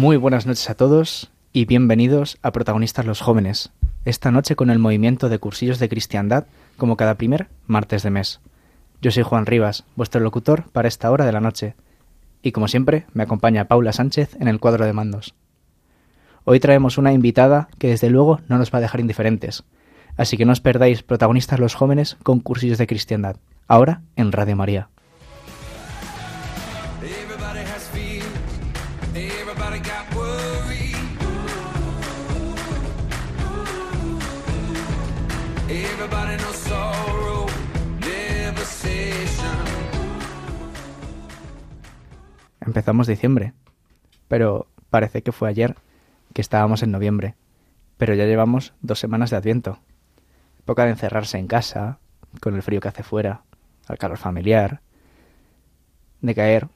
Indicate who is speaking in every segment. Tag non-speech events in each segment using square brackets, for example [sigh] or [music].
Speaker 1: Muy buenas noches a todos y bienvenidos a Protagonistas los Jóvenes, esta noche con el movimiento de cursillos de cristiandad como cada primer martes de mes. Yo soy Juan Rivas, vuestro locutor para esta hora de la noche, y como siempre me acompaña Paula Sánchez en el cuadro de mandos. Hoy traemos una invitada que desde luego no nos va a dejar indiferentes, así que no os perdáis Protagonistas los Jóvenes con cursillos de cristiandad, ahora en Radio María. Empezamos diciembre, pero parece que fue ayer que estábamos en noviembre, pero ya llevamos dos semanas de Adviento. Época de encerrarse en casa, con el frío que hace fuera, al calor familiar, de caer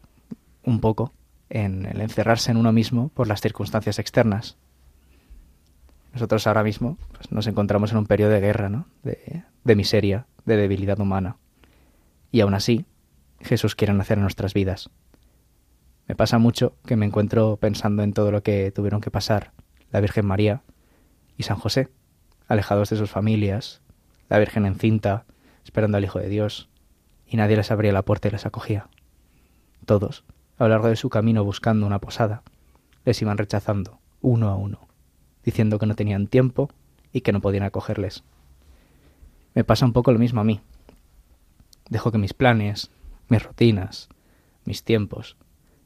Speaker 1: un poco en el encerrarse en uno mismo por las circunstancias externas. Nosotros ahora mismo pues, nos encontramos en un periodo de guerra, ¿no? de, de miseria, de debilidad humana. Y aún así, Jesús quiere nacer en nuestras vidas. Me pasa mucho que me encuentro pensando en todo lo que tuvieron que pasar la Virgen María y San José, alejados de sus familias, la Virgen encinta, esperando al Hijo de Dios, y nadie les abría la puerta y les acogía. Todos, a lo largo de su camino buscando una posada, les iban rechazando, uno a uno, diciendo que no tenían tiempo y que no podían acogerles. Me pasa un poco lo mismo a mí. Dejo que mis planes, mis rutinas, mis tiempos,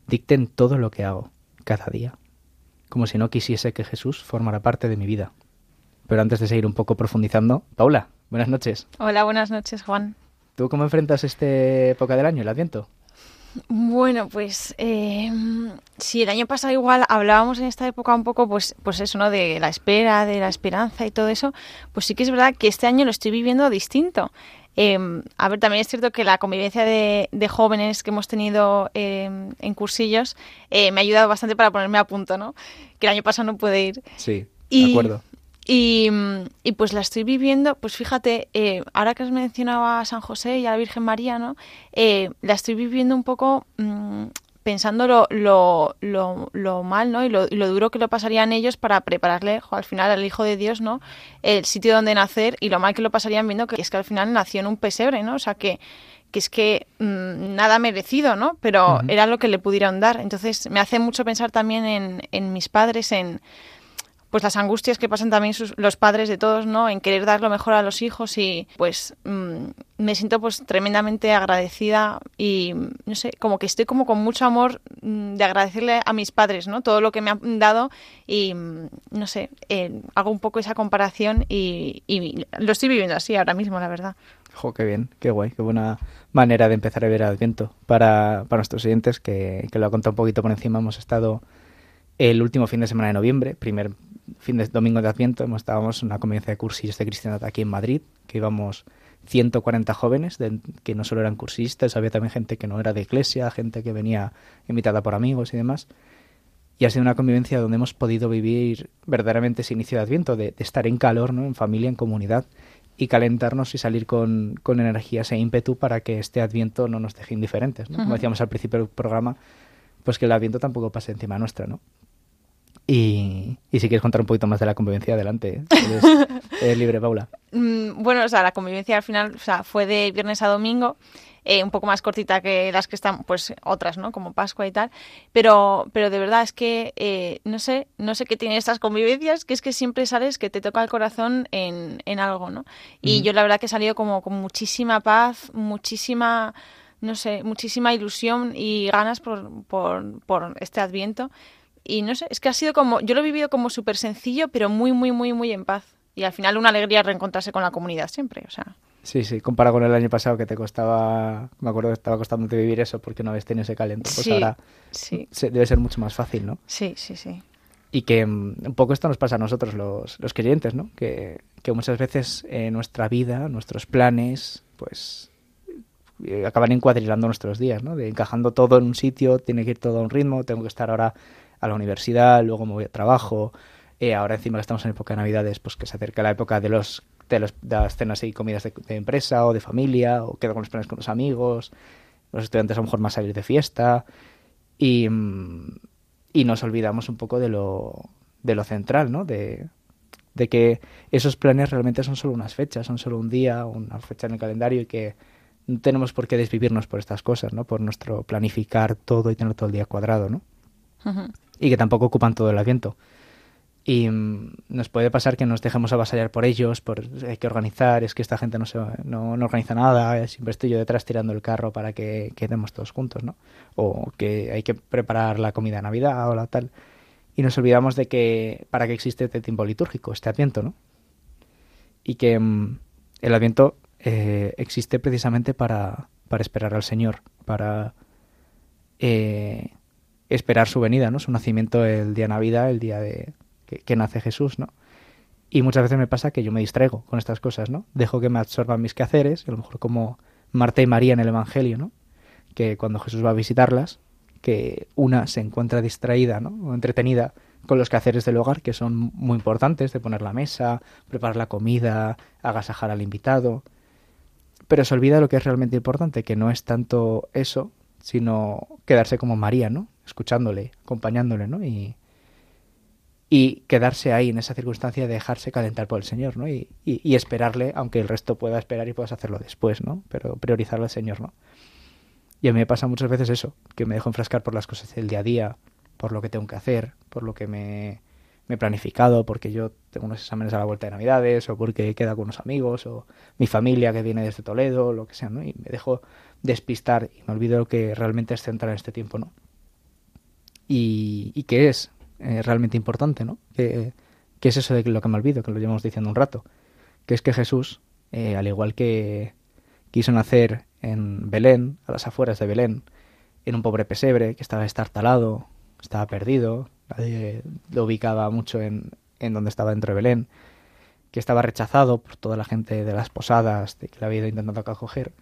Speaker 1: dicten todo lo que hago, cada día, como si no quisiese que Jesús formara parte de mi vida. Pero antes de seguir un poco profundizando, Paula, buenas noches.
Speaker 2: Hola, buenas noches, Juan.
Speaker 1: ¿Tú cómo enfrentas esta época del año, el Adviento?
Speaker 2: Bueno, pues eh, si el año pasado igual hablábamos en esta época un poco, pues, pues eso, ¿no? De la espera, de la esperanza y todo eso, pues sí que es verdad que este año lo estoy viviendo distinto. Eh, a ver, también es cierto que la convivencia de, de jóvenes que hemos tenido eh, en cursillos eh, me ha ayudado bastante para ponerme a punto, ¿no? Que el año pasado no pude ir.
Speaker 1: Sí,
Speaker 2: Y-
Speaker 1: de acuerdo.
Speaker 2: Y, y pues la estoy viviendo, pues fíjate, eh, ahora que has mencionado a San José y a la Virgen María, ¿no? Eh, la estoy viviendo un poco mm, pensando lo, lo, lo, lo mal, ¿no? Y lo, y lo duro que lo pasarían ellos para prepararle jo, al final al Hijo de Dios, ¿no? El sitio donde nacer y lo mal que lo pasarían viendo que es que al final nació en un pesebre, ¿no? O sea que que es que mm, nada merecido, ¿no? Pero era lo que le pudieron dar. Entonces me hace mucho pensar también en, en mis padres, en pues las angustias que pasan también sus- los padres de todos, ¿no? En querer dar lo mejor a los hijos y pues mm, me siento pues tremendamente agradecida y no sé, como que estoy como con mucho amor mm, de agradecerle a mis padres, ¿no? Todo lo que me han dado y mm, no sé, eh, hago un poco esa comparación y, lo estoy viviendo así ahora mismo, la verdad.
Speaker 1: Jo, qué bien, qué guay, qué buena manera de empezar a ver Adviento. Para, para nuestros oyentes, que, que lo ha contado un poquito por encima, hemos estado el último fin de semana de noviembre, primer fin de domingo de Adviento, hemos estábamos en una convivencia de cursillos de cristiandad aquí en Madrid, que íbamos 140 jóvenes, de- que no solo eran cursistas, había también gente que no era de iglesia, gente que venía invitada por amigos y demás. Y ha sido una convivencia donde hemos podido vivir verdaderamente ese inicio de Adviento, de, de estar en calor, ¿no? en familia, en comunidad, y calentarnos y salir con, con energías e ímpetu para que este Adviento no nos deje indiferentes. ¿no? Como decíamos al principio del programa, pues que el Adviento tampoco pase encima nuestra, ¿no? Y, y si quieres contar un poquito más de la convivencia, adelante. [laughs] Eres, eres libre, Paula.
Speaker 2: Mm, Bueno, o sea, la convivencia al final o sea, fue de viernes a domingo, eh, un poco más cortita que las que están, pues otras, ¿no? Como Pascua y tal. Pero, pero de verdad es que eh, no sé, no sé qué tienen estas convivencias, que es que siempre sales que te toca el corazón en, en algo, ¿no? Y yo la verdad que he salido como con muchísima paz, muchísima, no sé, muchísima ilusión y ganas por, por, por este adviento. Y no sé, es que ha sido como, yo lo he vivido como súper sencillo, pero muy, muy, muy, muy en paz. Y al final una alegría reencontrarse con la comunidad siempre, o sea.
Speaker 1: Sí, sí, comparado con el año pasado que te costaba, me acuerdo que estaba costándote vivir eso porque no habías tenido ese calento, pues
Speaker 2: Sí,
Speaker 1: ahora
Speaker 2: sí.
Speaker 1: se- debe ser mucho más fácil, ¿no?
Speaker 2: Sí, sí, sí.
Speaker 1: Y que mm, un poco esto nos pasa a nosotros los, los creyentes, ¿no? Que, que muchas veces eh, nuestra vida, nuestros planes, pues eh, acaban encuadrilando nuestros días, ¿no? De encajando todo en un sitio, tiene que ir todo a un ritmo, tengo que estar ahora a la universidad, luego me voy a trabajo, eh, ahora encima que estamos en época de Navidades, pues que se acerca la época de los de, los, de las cenas y comidas de, empresa o de familia, o quedo con los planes con los amigos, los estudiantes a lo mejor más salir de fiesta, y, mm, y nos olvidamos un poco de lo, de lo central, ¿no? De, de que esos planes realmente son solo unas fechas, son solo un día, una fecha en el calendario y que no tenemos por qué desvivirnos por estas cosas, ¿no? Por nuestro planificar todo y tener todo el día cuadrado, ¿no? Y que tampoco ocupan todo el asiento. Y mm, nos puede pasar que nos dejemos avasallar por ellos, por hay que organizar, es que esta gente no, se, no, no organiza nada, siempre estoy yo detrás tirando el carro para que quedemos todos juntos, ¿no? O que hay que preparar la comida de Navidad o la tal. Y nos olvidamos de que para qué existe este tiempo litúrgico, este adviento, ¿no? Y que mm, el adviento eh, existe precisamente para, para esperar al Señor, para eh, esperar su venida, ¿no? Su nacimiento el día de Navidad, el día de que, que nace Jesús, ¿no? Y muchas veces me pasa que yo me distraigo con estas cosas, ¿no? Dejo que me absorban mis quehaceres, a lo mejor como Marta y María en el Evangelio, ¿no? Que cuando Jesús va a visitarlas, que una se encuentra distraída, ¿no? O entretenida con los quehaceres del hogar, que son muy importantes, de poner la mesa, preparar la comida, agasajar al invitado. Pero se olvida lo que es realmente importante, que no es tanto eso, sino quedarse como María, ¿no? Escuchándole, acompañándole, ¿no? Y, y quedarse ahí en esa circunstancia de dejarse calentar por el Señor, ¿no? Y, y, y esperarle, aunque el resto pueda esperar y puedas hacerlo después, ¿no? Pero priorizarle al Señor, ¿no? Y a mí me pasa muchas veces eso, que me dejo enfrascar por las cosas del día a día, por lo que tengo que hacer, por lo que me, me he planificado, porque yo tengo unos exámenes a la vuelta de Navidades, o porque queda con unos amigos, o mi familia que viene desde Toledo, lo que sea, ¿no? Y me dejo despistar y me olvido lo que realmente es central en este tiempo, ¿no? Y, y que es eh, realmente importante, ¿no? Que, es eso de lo que me olvido, que lo llevamos diciendo un rato, que es que Jesús, eh, al igual que quiso nacer en Belén, a las afueras de Belén, en un pobre pesebre que estaba estartalado, estaba perdido, nadie lo ubicaba mucho en, en donde estaba dentro de Belén, que estaba rechazado por toda la gente de las posadas, de que le había ido intentando acoger,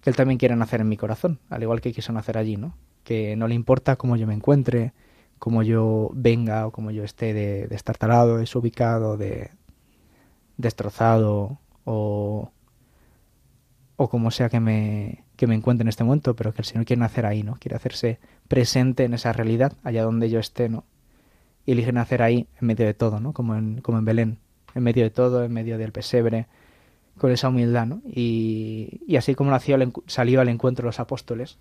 Speaker 1: que él también quiere nacer en mi corazón, al igual que quiso nacer allí, ¿no? Que no le importa cómo yo me encuentre, cómo yo venga o cómo yo esté de, de estar talado, desubicado, de destrozado o, o como sea que me, que me encuentre en este momento, pero que el Señor quiere nacer ahí, ¿no? Quiere hacerse presente en esa realidad, allá donde yo esté, ¿no? Y elige nacer ahí, en medio de todo, ¿no? Como en, como en Belén, en medio de todo, en medio del pesebre, con esa humildad, ¿no? Y, y así como nació, salió al encuentro de los apóstoles,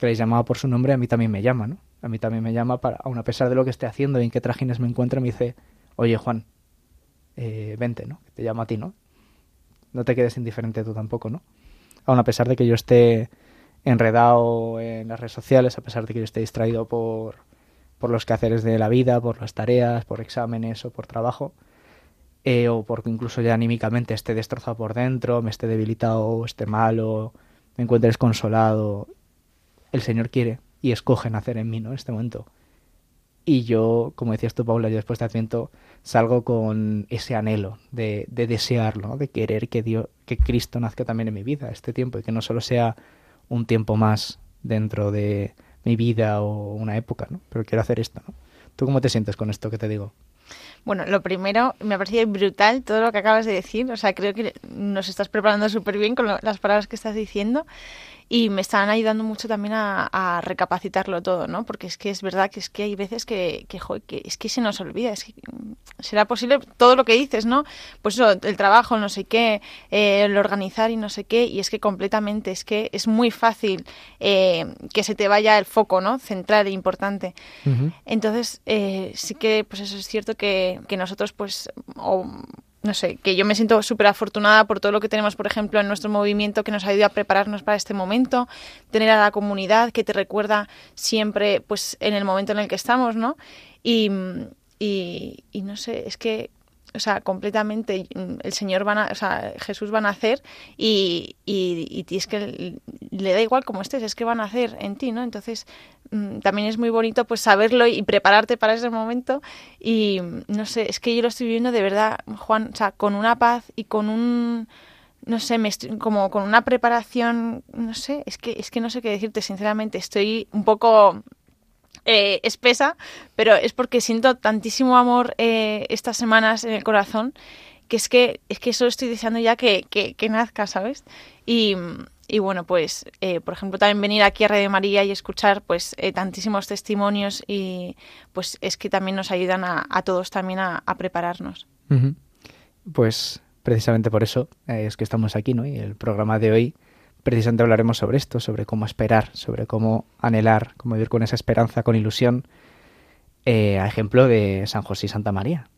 Speaker 1: que les llamaba por su nombre, a mí también me llama, ¿no? A mí también me llama para, aun a pesar de lo que esté haciendo y en qué trajines me encuentre, me dice, oye Juan, eh, vente, ¿no? Te llamo a ti, ¿no? No te quedes indiferente tú tampoco, ¿no? Aun a pesar de que yo esté enredado en las redes sociales, a pesar de que yo esté distraído por, por los quehaceres de la vida, por las tareas, por exámenes o por trabajo, eh, o porque incluso ya anímicamente esté destrozado por dentro, me esté debilitado, esté malo, me encuentre desconsolado, el Señor quiere y escoge nacer en mí, ¿no? En este momento. Y yo, como decías tú, Paula, yo después de Adviento salgo con ese anhelo de, de desearlo, de querer que Dios, que Cristo nazca también en mi vida este tiempo y que no solo sea un tiempo más dentro de mi vida o una época, ¿no? Pero quiero hacer esto, ¿no? ¿Tú cómo te sientes con esto que te digo?
Speaker 2: Bueno, lo primero, me ha parecido brutal todo lo que acabas de decir. O sea, creo que nos estás preparando súper bien con las palabras que estás diciendo y me están ayudando mucho también a, a recapacitarlo todo, ¿no? Porque es que es verdad que es que hay veces que, que, jo, que es que se nos olvida. Es que mm, será posible todo lo que dices, ¿no? Pues eso, el trabajo, no sé qué, eh, el organizar y no sé qué. Y es que completamente, es que es muy fácil eh, que se te vaya el foco, ¿no? Central e importante. Entonces, eh, sí que, pues eso es cierto que, que nosotros, pues, o, no sé, que yo me siento súper afortunada por todo lo que tenemos, por ejemplo, en nuestro movimiento que nos ayuda a prepararnos para este momento, tener a la comunidad que te recuerda siempre, pues, en el momento en el que estamos, ¿no? Y, y, y no sé, es que o sea, completamente mm, el Señor va a, o sea, Jesús va a nacer y, y, y es que le da igual como estés, es que va a nacer en ti, ¿no? Entonces, también es muy bonito pues saberlo y prepararte para ese momento. Y no sé, es que yo lo estoy viviendo de verdad, Juan, o sea, con una paz y con un no sé, me estoy, como con una preparación, no sé, es que es que no sé qué decirte, sinceramente, estoy un poco eh, espesa, pero es porque siento tantísimo amor eh, estas semanas en el corazón que es que es que solo estoy deseando ya que, que, nazca, ¿sabes? Y, y bueno, pues, eh, por ejemplo, también venir aquí a Radio María y escuchar pues tantísimos testimonios y pues es que también nos ayudan a, a todos también a, prepararnos.
Speaker 1: Pues precisamente por eso es que estamos aquí, ¿no? Y el programa de hoy precisamente hablaremos sobre esto, sobre cómo esperar, sobre cómo anhelar, cómo vivir con esa esperanza, con ilusión, eh, a ejemplo de San José y Santa María,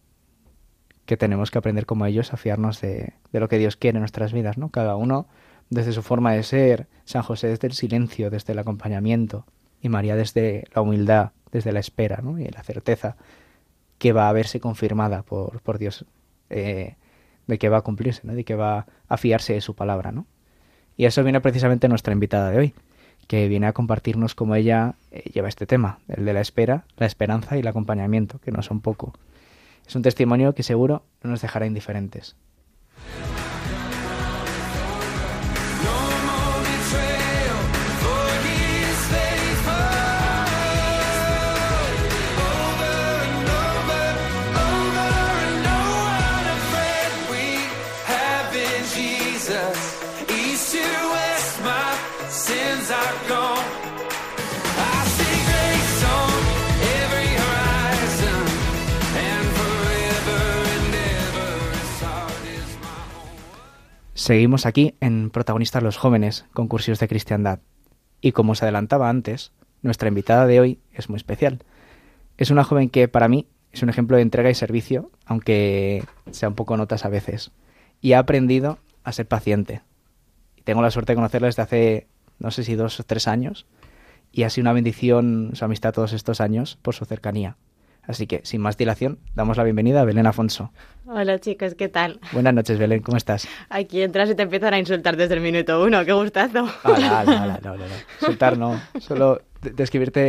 Speaker 1: que tenemos que aprender como ellos a fiarnos de, de, lo que Dios quiere en nuestras vidas, ¿no? Cada uno desde su forma de ser, San José desde el silencio, desde el acompañamiento, y María desde la humildad, desde la espera, ¿no? Y la certeza que va a verse confirmada por, por Dios, eh, de que va a cumplirse, ¿no? De que va a fiarse de su palabra, ¿no? Y eso viene precisamente nuestra invitada de hoy, que viene a compartirnos cómo ella eh, lleva este tema, el de la espera, la esperanza y el acompañamiento, que no son poco. Es un testimonio que seguro no nos dejará indiferentes. Seguimos aquí en Protagonistas los Jóvenes, concursos de cristiandad. Y como os adelantaba antes, nuestra invitada de hoy es muy especial. Es una joven que para mí es un ejemplo de entrega y servicio, aunque sea un poco notas a veces. Y ha aprendido a ser paciente. Tengo la suerte de conocerla desde hace, no sé si dos o tres años. Y ha sido una bendición su amistad todos estos años por su cercanía. Así que, sin más dilación, damos la bienvenida a Belén Afonso.
Speaker 3: Hola chicos, ¿qué tal?
Speaker 1: Buenas noches, Belén, ¿cómo estás?
Speaker 3: Aquí entras y te empiezan a insultar desde el minuto uno, qué gustazo.
Speaker 1: Ah, no, no, no, no, [laughs] Insultar no, solo describirte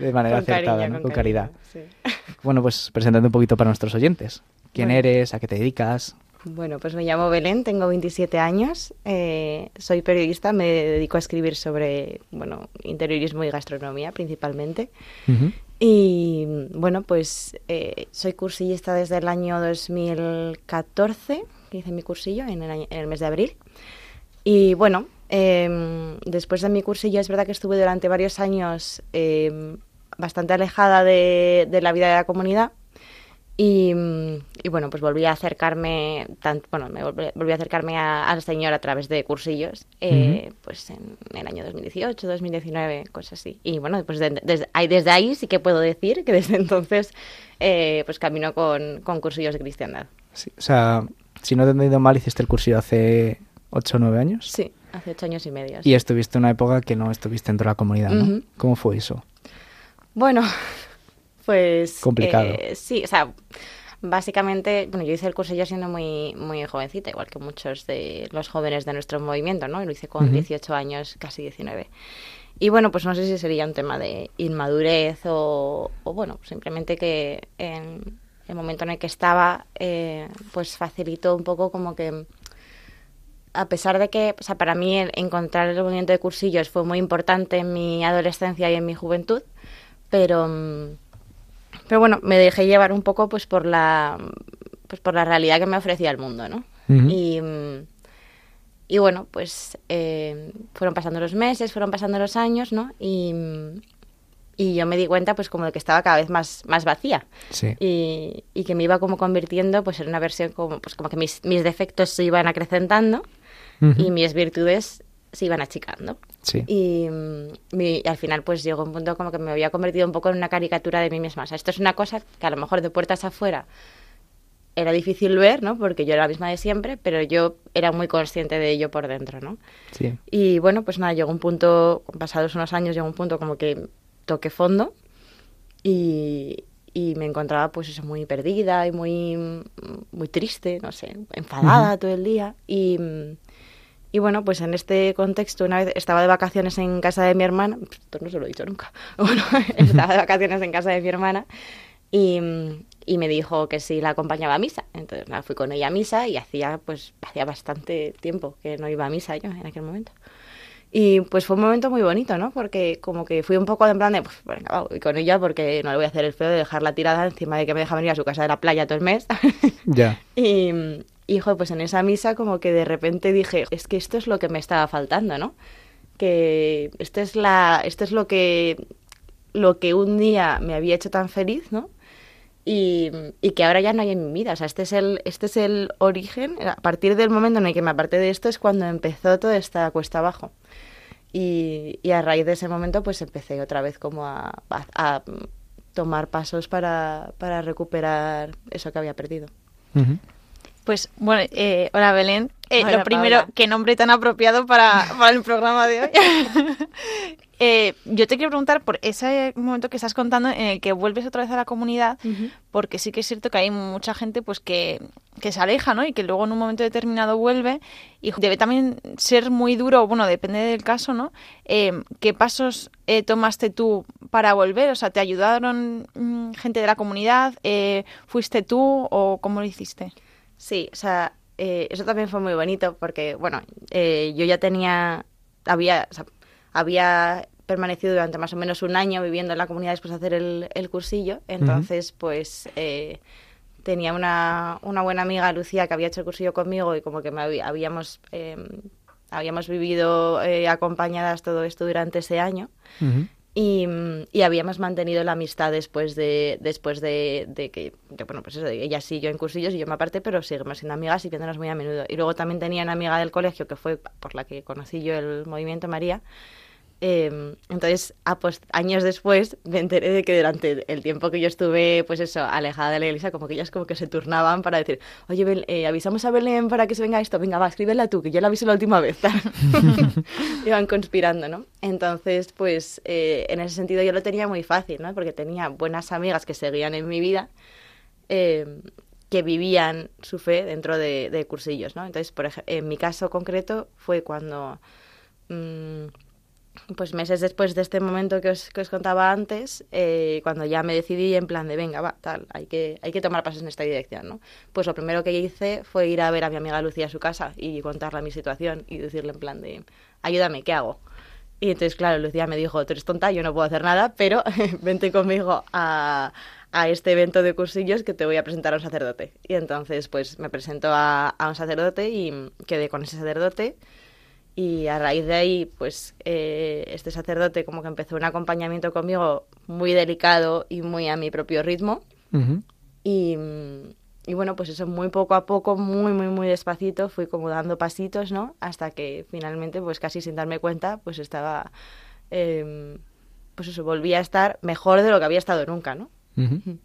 Speaker 1: de manera acertada, con, caridad. [laughs] Bueno, pues presentando un poquito para nuestros oyentes. ¿Quién eres? ¿A qué te dedicas?
Speaker 3: Bueno, pues me llamo Belén, tengo 27 años, eh, soy periodista, me dedico a escribir sobre, bueno, interiorismo y gastronomía principalmente. Y bueno, pues eh, soy cursillista desde el año 2014, que hice mi cursillo en el, mes de abril. Y bueno, em, después de mi cursillo es verdad que estuve durante varios años em, bastante alejada de, la vida de la comunidad y, bueno, pues volví a acercarme, bueno, me volví, a acercarme al Señor a través de cursillos, eh, pues en, el año 2018, 2019, cosas así. Y bueno, pues desde, ahí, desde ahí sí que puedo decir que desde [laughs] entonces eh, pues camino con, con, cursillos de cristiandad.
Speaker 1: o sea, si no te he entendido mal, hiciste el cursillo hace 8 o 9 años.
Speaker 3: Sí, hace 8 años y medio.
Speaker 1: Y estuviste en una época que no estuviste dentro de la comunidad, ¿no? ¿Cómo fue eso?
Speaker 3: Bueno, [laughs] pues...
Speaker 1: Complicado.
Speaker 3: Eh, sí, o sea, básicamente, bueno, yo hice el curso ya siendo muy, muy jovencita, igual que muchos de los jóvenes de nuestro movimiento, ¿no? Lo hice con 18 años, casi 19. Y bueno, pues no sé si sería un tema de inmadurez o, bueno, simplemente que en el momento en el que estaba, eh, pues facilitó un poco como que a pesar de que, o sea, para mí encontrar el movimiento de cursillos fue muy importante en mi adolescencia y en mi juventud, pero mm, pero bueno, me dejé llevar un poco pues por la, pues por la realidad que me ofrecía el mundo, ¿no? y, y, bueno, pues eh, fueron pasando los meses, fueron pasando los años, ¿no? Y, y yo me di cuenta pues como de que estaba cada vez más, más vacía
Speaker 1: sí.
Speaker 3: y, y, que me iba como convirtiendo pues en una versión como pues como que mis, mis defectos se iban acrecentando y mis virtudes se iban achicando. Y, al final pues llegó un punto como que me había convertido un poco en una caricatura de mí misma. O sea, esto es una cosa que a lo mejor de puertas afuera era difícil ver, ¿no? Porque yo era la misma de siempre, pero yo era muy consciente de ello por dentro, ¿no?
Speaker 1: Sí.
Speaker 3: Y bueno, pues nada, llegó un punto, pasados unos años, llegó un punto como que toqué fondo y, y me encontraba pues eso muy perdida y muy, muy triste, no sé, enfadada todo el día. Y, y bueno, pues en este contexto, una vez estaba de vacaciones en casa de mi hermana, esto no se lo he dicho nunca, [laughs] bueno, estaba de vacaciones en casa de mi hermana y, y me dijo que si la acompañaba a misa. Entonces nada, fui con ella a misa y hacía pues hacía bastante tiempo que no iba a misa yo en aquel momento. Y pues fue un momento muy bonito, ¿no? Porque como que fui un poco en plan de, pues venga, voy con ella porque no le voy a hacer el feo de dejarla tirada encima de que me deja venir a su casa de la playa todo el mes.
Speaker 1: Ya. [laughs]
Speaker 3: y, hijo, pues en esa misa como que de repente dije, es que esto es lo que me estaba faltando, ¿no? Que esto es, la, esto es lo, que, lo que un día me había hecho tan feliz, ¿no? Y, y, que ahora ya no hay en mi vida. O sea, este es, el, este es el origen. A partir del momento en el que me aparté de esto es cuando empezó toda esta cuesta abajo. Y, y, a raíz de ese momento pues empecé otra vez como a, a, tomar pasos para, para, recuperar eso que había perdido.
Speaker 1: Uh.
Speaker 2: Pues bueno, eh, hola Belén. Eh,
Speaker 3: Hola,
Speaker 2: lo primero, qué nombre tan apropiado para, para el programa de hoy. [laughs] Eh, yo te quiero preguntar por ese momento que estás contando en el que vuelves otra vez a la comunidad,
Speaker 3: Uh -huh.
Speaker 2: porque sí que es cierto que hay mucha gente pues que, que se aleja, ¿no? Y que luego en un momento determinado vuelve y debe también ser muy duro, bueno, depende del caso, ¿no? Eh, ¿Qué pasos eh, tomaste tú para volver? O sea, ¿te ayudaron mm, gente de la comunidad? Eh, ¿Fuiste tú o cómo lo hiciste?
Speaker 3: Sí, o sea, eh, eso también fue muy bonito porque, bueno, eh, yo ya tenía, había, o sea, había permanecido durante más o menos un año viviendo en la comunidad después de hacer el, el cursillo, entonces uh -huh. pues eh, tenía una, una, buena amiga, Lucía, que había hecho el cursillo conmigo y como que me había, habíamos, eh, habíamos vivido eh, acompañadas todo esto durante ese año.
Speaker 1: Uh -huh.
Speaker 3: Y, y, habíamos mantenido la amistad después de después de, de que de, bueno pues eso ella sí yo en cursillos y yo me aparté pero seguimos siendo amigas y viéndonos muy a menudo. Y luego también tenía una amiga del colegio que fue por la que conocí yo el movimiento María eh, entonces, ah, pues, años después me enteré de que durante el tiempo que yo estuve, pues eso, alejada de la iglesia, como que ellas como que se turnaban para decir, oye, Bel eh, avisamos a Belén para que se venga esto, venga, va, escríbela tú, que yo la avisé la última vez. [laughs] [laughs] Iban conspirando, ¿no? Entonces, pues, eh, en ese sentido yo lo tenía muy fácil, ¿no? Porque tenía buenas amigas que seguían en mi vida, eh, que vivían su fe dentro de, de cursillos, ¿no? Entonces, por ejemplo, en mi caso concreto fue cuando... Mmm, pues meses después de este momento que os, que os contaba antes, eh, cuando ya me decidí en plan de, venga, va, tal, hay que, hay que tomar pasos en esta dirección, ¿no? Pues lo primero que hice fue ir a ver a mi amiga Lucía a su casa y contarle mi situación y decirle en plan de, ayúdame, ¿qué hago? Y entonces, claro, Lucía me dijo, tú eres tonta, yo no puedo hacer nada, pero [laughs] vente conmigo a, a este evento de cursillos que te voy a presentar a un sacerdote. Y entonces, pues me presento a, a un sacerdote y quedé con ese sacerdote y a raíz de ahí, pues eh, este sacerdote como que empezó un acompañamiento conmigo muy delicado y muy a mi propio ritmo.
Speaker 1: Uh -huh.
Speaker 3: y, y, bueno, pues eso muy poco a poco, muy, muy, muy despacito, fui como dando pasitos, ¿no? Hasta que finalmente, pues casi sin darme cuenta, pues estaba, eh, pues eso, volví a estar mejor de lo que había estado nunca, ¿no?
Speaker 1: Uh -huh.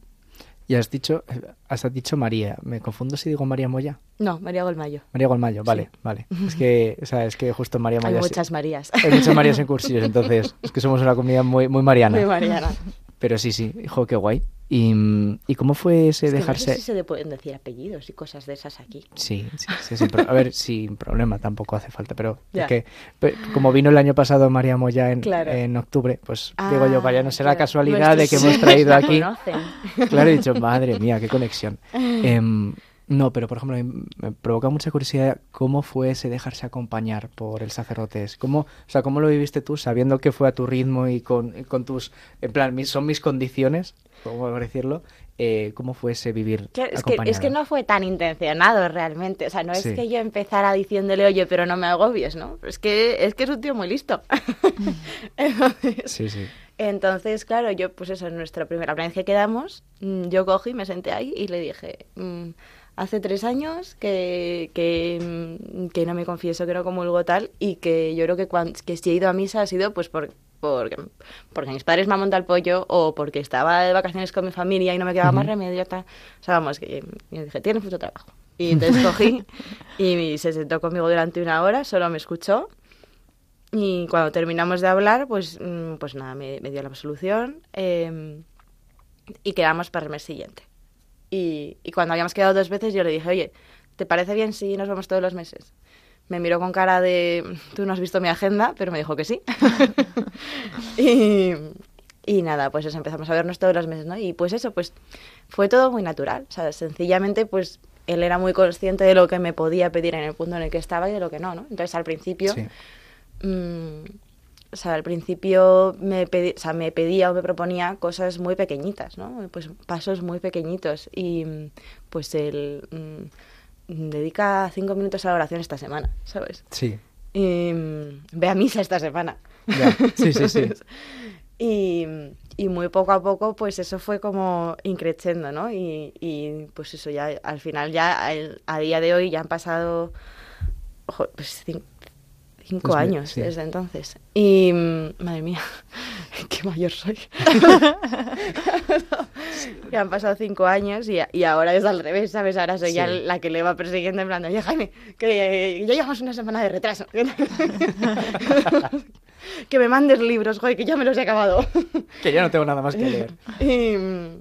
Speaker 1: Y has dicho, has dicho María. ¿Me confundo si digo María Moya?
Speaker 3: No, María Golmayo.
Speaker 1: María Golmayo, vale, sí. vale. [laughs] Es que, o sea, es que justo María Moya...
Speaker 3: Hay muchas Marías.
Speaker 1: Hay muchas Marías en [laughs] cursillos, entonces es que somos una comunidad muy, muy mariana.
Speaker 3: Muy mariana.
Speaker 1: Pero sí, sí, hijo, qué guay. ¿Y, ¿y cómo fue ese
Speaker 3: es que
Speaker 1: dejarse...?
Speaker 3: No sé si se pueden decir apellidos y cosas de esas aquí.
Speaker 1: Sí, sí, sí sin a ver, [laughs] sin problema, tampoco hace falta, pero ya. es que como vino el año pasado María Moya en,
Speaker 3: claro.
Speaker 1: en octubre, pues ah, digo yo, vaya, no será
Speaker 3: claro.
Speaker 1: casualidad de que hemos traído aquí...
Speaker 3: Conocen.
Speaker 1: Claro, he dicho, [laughs] madre mía, qué conexión. eh, [laughs] no, pero por ejemplo, me provoca mucha curiosidad cómo fue ese dejarse acompañar por el sacerdote. ¿Cómo, o sea, ¿Cómo lo viviste tú sabiendo que fue a tu ritmo y con, con tus, en plan, son mis condiciones, ¿cómo decirlo? Eh, ¿Cómo fue ese vivir
Speaker 3: claro, es, que, es que no fue tan intencionado realmente. O sea, no es sí. que yo empezara diciéndole, oye, pero no me agobies, ¿no? Es que es, que es un tío muy listo. [laughs] [laughs]
Speaker 1: Entonces, sí, sí.
Speaker 3: Entonces, claro, yo, pues eso, en nuestra primera vez que quedamos, mm, yo cogí, me senté ahí y le dije, mmm, hace tres años que, que, que, no me confieso que no comulgo tal y que yo creo que, cuando, que si he ido a misa ha sido pues por, porque, porque mis padres me han montado el pollo o porque estaba de vacaciones con mi familia y no me quedaba uh -huh. más remedio. Tal. O sea, vamos, que yo dije, tienes mucho trabajo. Y entonces cogí [laughs] y se sentó conmigo durante una hora, solo me escuchó. Y cuando terminamos de hablar, pues, mm, pues nada, me, me dio la absolución. Eh, y quedamos para el mes siguiente. Y, y cuando habíamos quedado dos veces yo le dije, oye, ¿te parece bien si nos vemos todos los meses? Me miró con cara de, tú no has visto mi agenda, pero me dijo que sí. [laughs] [laughs] y, y nada, pues eso, empezamos a vernos todos los meses, ¿no? Y pues eso, pues fue todo muy natural. O sea, sencillamente, pues él era muy consciente de lo que me podía pedir en el punto en el que estaba y de lo que no, ¿no? Entonces al principio...
Speaker 1: Sí.
Speaker 3: mm, o sea, al principio me, pedi- o sea, me pedía o me proponía cosas muy pequeñitas, ¿no? Pues pasos muy pequeñitos. Y pues él mm, dedica cinco minutos a la oración esta semana, ¿sabes?
Speaker 1: Sí.
Speaker 3: Y mm, ve a misa esta semana.
Speaker 1: Ya. Sí, sí, sí. [laughs]
Speaker 3: y, y muy poco a poco, pues eso fue como increciendo, ¿no? Y, y, pues eso ya, al final ya, a día de hoy ya han pasado, ojo, pues cinco
Speaker 1: Pues
Speaker 3: años
Speaker 1: sí.
Speaker 3: desde entonces. Y, mm, madre mía, [laughs] qué mayor soy. [laughs] ya han pasado cinco años y, y ahora es al revés, ¿sabes? Ahora soy ya la que le va persiguiendo en plan, oye Jaime, que ya llevamos una semana de retraso. [laughs] que me mandes libros, joder, que ya me los he acabado.
Speaker 1: Que ya no tengo nada más que leer.
Speaker 3: y, y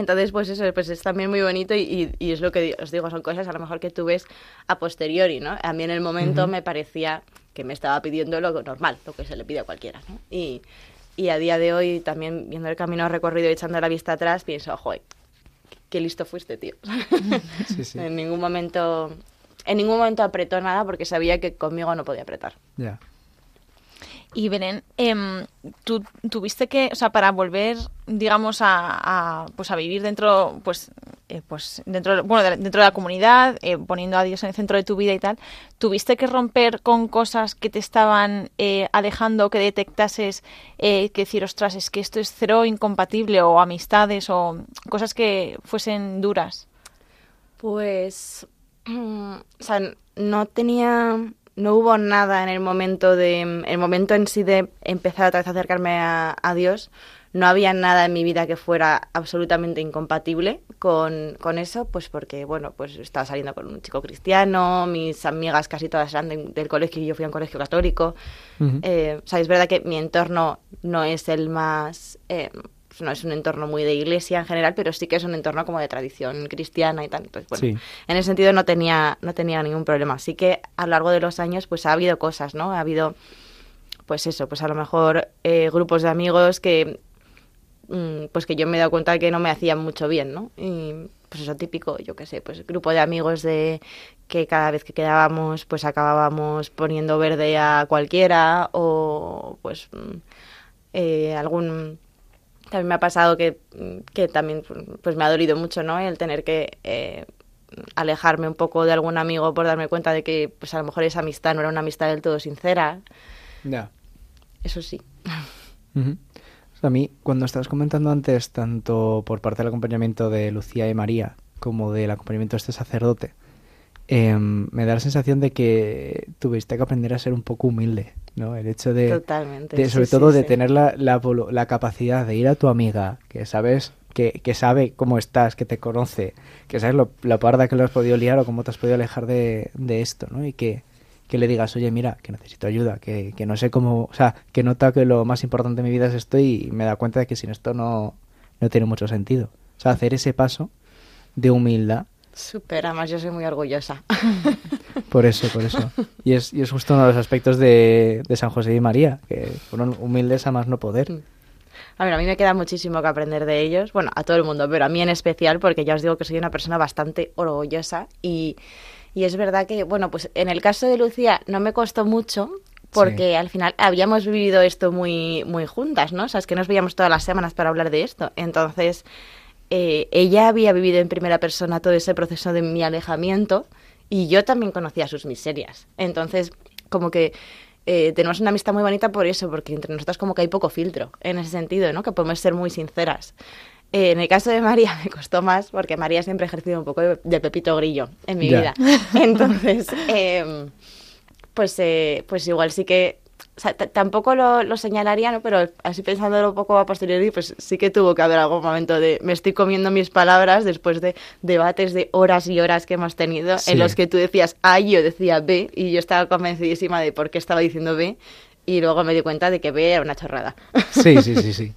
Speaker 3: entonces, pues eso, pues es también muy bonito y, y- y es lo que os digo, son cosas a lo mejor que tú ves a posteriori, ¿no? A mí en el momento
Speaker 1: Ujú.
Speaker 3: me parecía que me estaba pidiendo lo normal, lo que se le pide a cualquiera, ¿no? Y, y a día de hoy, también viendo el camino recorrido y echando la vista atrás, pienso, joder, qué- qué listo fuiste, tío. [laughs]
Speaker 1: Sí, sí.
Speaker 3: en ningún momento... En ningún momento apretó nada porque sabía que conmigo no podía apretar.
Speaker 1: Ya.
Speaker 2: Y Belén, em, tú tuviste que, o sea, para volver, digamos, a, pues a vivir dentro, pues, eh, pues dentro, de- bueno, de- dentro de la comunidad, eh, poniendo a Dios en el centro de tu vida y tal, tuviste que romper con cosas que te estaban eh, alejando, que detectases, eh, que decir, ostras, es que esto es cero incompatible, o amistades, o cosas que fuesen duras.
Speaker 3: Pues, [clears throat] o sea, no tenía, no hubo nada en el momento de, el momento en sí de empezar otra vez a acercarme a, a Dios. No había nada en mi vida que fuera absolutamente incompatible con, con eso, pues porque, bueno, pues estaba saliendo con un chico cristiano, mis amigas casi todas eran de- del colegio y yo fui a un colegio católico. Eh, o sea, es verdad que mi entorno no es el más... eh, pues no es un entorno muy de iglesia en general, pero sí que es un entorno como de tradición cristiana y tal. Entonces, bueno,
Speaker 1: Sí.
Speaker 3: en ese sentido no tenía, no tenía ningún problema. Así que a lo largo de los años, pues ha habido cosas, ¿no? Ha habido, pues eso, pues a lo mejor eh, grupos de amigos que, mm, pues que yo me he dado cuenta que no me hacían mucho bien, ¿no? Y pues eso típico, yo qué sé, pues grupo de amigos de que cada vez que quedábamos, pues acabábamos poniendo verde a cualquiera o pues mm, eh, algún también me ha pasado que, que también pues me ha dolido mucho no el tener que eh, alejarme un poco de algún amigo por darme cuenta de que pues a lo mejor esa amistad no era una amistad del todo sincera
Speaker 1: Ya.
Speaker 3: eso sí
Speaker 1: Ujú. O sea, a mí, cuando estabas comentando antes, tanto por parte del acompañamiento de Lucía y María, como del acompañamiento de este sacerdote, em, me da la sensación de que tuviste que aprender a ser un poco humilde, ¿no? El hecho de,
Speaker 3: totalmente
Speaker 1: de-
Speaker 3: sí,
Speaker 1: sobre
Speaker 3: sí,
Speaker 1: todo de
Speaker 3: sí.
Speaker 1: tener la, la, la capacidad de ir a tu amiga, que sabes, que, que sabe cómo estás, que te conoce, que sabes lo, la parda que lo has podido liar o cómo te has podido alejar de, de esto, ¿no? Y que, que le digas, oye, mira, que necesito ayuda, que, que no sé cómo, o sea, que nota que lo más importante de mi vida es esto y me da cuenta de que sin esto no, no tiene mucho sentido. O sea, hacer ese paso de humildad,
Speaker 3: súper además yo soy muy orgullosa [laughs]
Speaker 1: por eso, por eso. Y es, y es justo uno de los aspectos de, de San José y María, que fueron humildes a más no poder.
Speaker 3: Mm. A ver, a mí me queda muchísimo que aprender de ellos, bueno, a todo el mundo, pero a mí en especial porque ya os digo que soy una persona bastante orgullosa y, y es verdad que, bueno, pues en el caso de Lucía no me costó mucho porque
Speaker 1: Sí.
Speaker 3: al final habíamos vivido esto muy, muy juntas, ¿no? O sea, es que nos veíamos todas las semanas para hablar de esto. Entonces, eh, ella había vivido en primera persona todo ese proceso de mi alejamiento y yo también conocía sus miserias. Entonces, como que eh, tenemos una amistad muy bonita por eso, porque entre nosotras como que hay poco filtro en ese sentido, ¿no? Que podemos ser muy sinceras. Eh, en el caso de María [laughs] me costó más porque María siempre ha ejercido un poco de, de Pepito Grillo en mi vida. Entonces, [laughs] em, pues, eh, pues igual sí que o sea, tampoco lo, lo señalaría, ¿no? Pero así pensándolo un poco a posteriori, pues sí que tuvo que haber algún momento de me estoy comiendo mis palabras después de debates de horas y horas que hemos tenido
Speaker 1: Sí.
Speaker 3: en los que tú decías A y yo decía B y yo estaba convencidísima de por qué estaba diciendo B y luego me di cuenta de que B era una chorrada. [laughs]
Speaker 1: Sí, sí, sí, sí.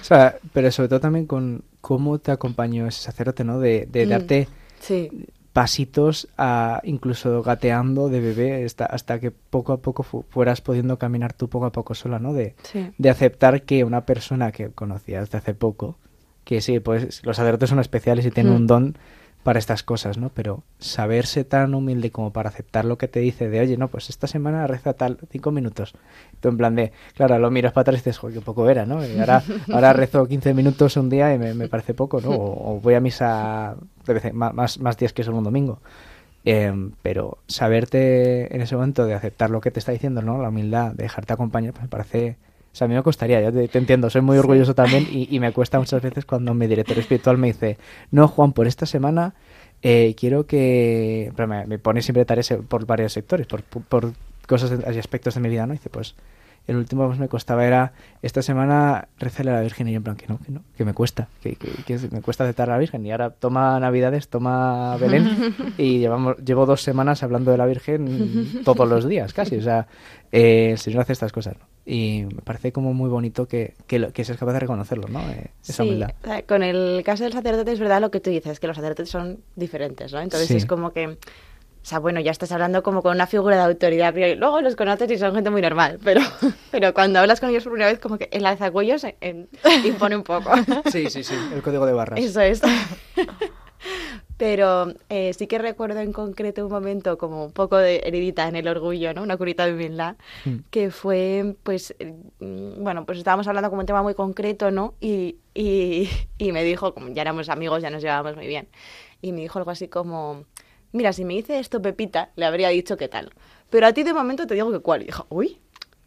Speaker 1: O sea, pero sobre todo también con, cómo te acompañó ese sacerdote, ¿no? De, de
Speaker 3: Mm.
Speaker 1: darte
Speaker 3: Sí.
Speaker 1: Pasitos a, incluso gateando de bebé hasta, hasta que poco a poco fu- fueras pudiendo caminar tú poco a poco sola, ¿no? De,
Speaker 3: Sí.
Speaker 1: de aceptar que una persona que conocías de hace poco, que sí, pues los sacerdotes son especiales y tienen
Speaker 3: Mm.
Speaker 1: un don para estas cosas, ¿no? Pero saberse tan humilde como para aceptar lo que te dice de, oye, no, pues esta semana reza tal, cinco minutos. Tú en plan de, claro, lo miras para atrás y dices, joder, qué poco era, ¿no? Y ahora, [laughs] ahora rezo 15 minutos un día y me, me parece poco, ¿no? O, o voy a misa de ma- más, más días que solo un domingo. Em, pero saberte en ese momento de aceptar lo que te está diciendo, ¿no? La humildad, de dejarte acompañar, pues me parece... O sea, a mí me costaría, yo te, te entiendo, soy muy orgulloso también y, y me cuesta muchas veces cuando mi director espiritual me dice, no, Juan, por esta semana eh, quiero que... Pero me, me pone siempre tareas por varios sectores, por, por cosas y aspectos de mi vida, ¿no? Y dice, pues el último que me costaba era esta semana rezarle a la Virgen y yo en plan que no, que no, que me cuesta, que, que, que me cuesta aceptar a la Virgen y ahora toma Navidades, toma Belén [laughs] y llevamos llevo dos semanas hablando de la Virgen todos los días casi, o sea, eh, el Señor hace estas cosas ¿no? Y me parece como muy bonito que, que, lo- que seas capaz de reconocerlo, ¿no? Eh, esa
Speaker 3: Sí,
Speaker 1: humildad.
Speaker 3: con el caso del sacerdote es verdad lo que tú dices, que los sacerdotes son diferentes, ¿no? Entonces
Speaker 1: Sí.
Speaker 3: es como que, o sea, bueno, ya estás hablando como con una figura de autoridad, pero luego los conoces y son gente muy normal, [laughs] pero, pero cuando hablas con ellos por primera vez, como que el alzacuellos impone un poco.
Speaker 1: Sí, sí, sí, el código de barras.
Speaker 3: Eso es. [laughs] Pero eh, sí que recuerdo en concreto un momento como un poco de heridita en el orgullo, ¿no? Una curita de humildad,
Speaker 1: Mm.
Speaker 3: que fue, pues, eh, mm, bueno, pues estábamos hablando como un tema muy concreto, ¿no? Y, y, y me dijo, como ya éramos amigos, ya nos llevábamos muy bien, y me dijo algo así como, mira, si me dice esto Pepita, le habría dicho qué tal. Pero a ti de momento te digo que cuál. Y dijo, uy,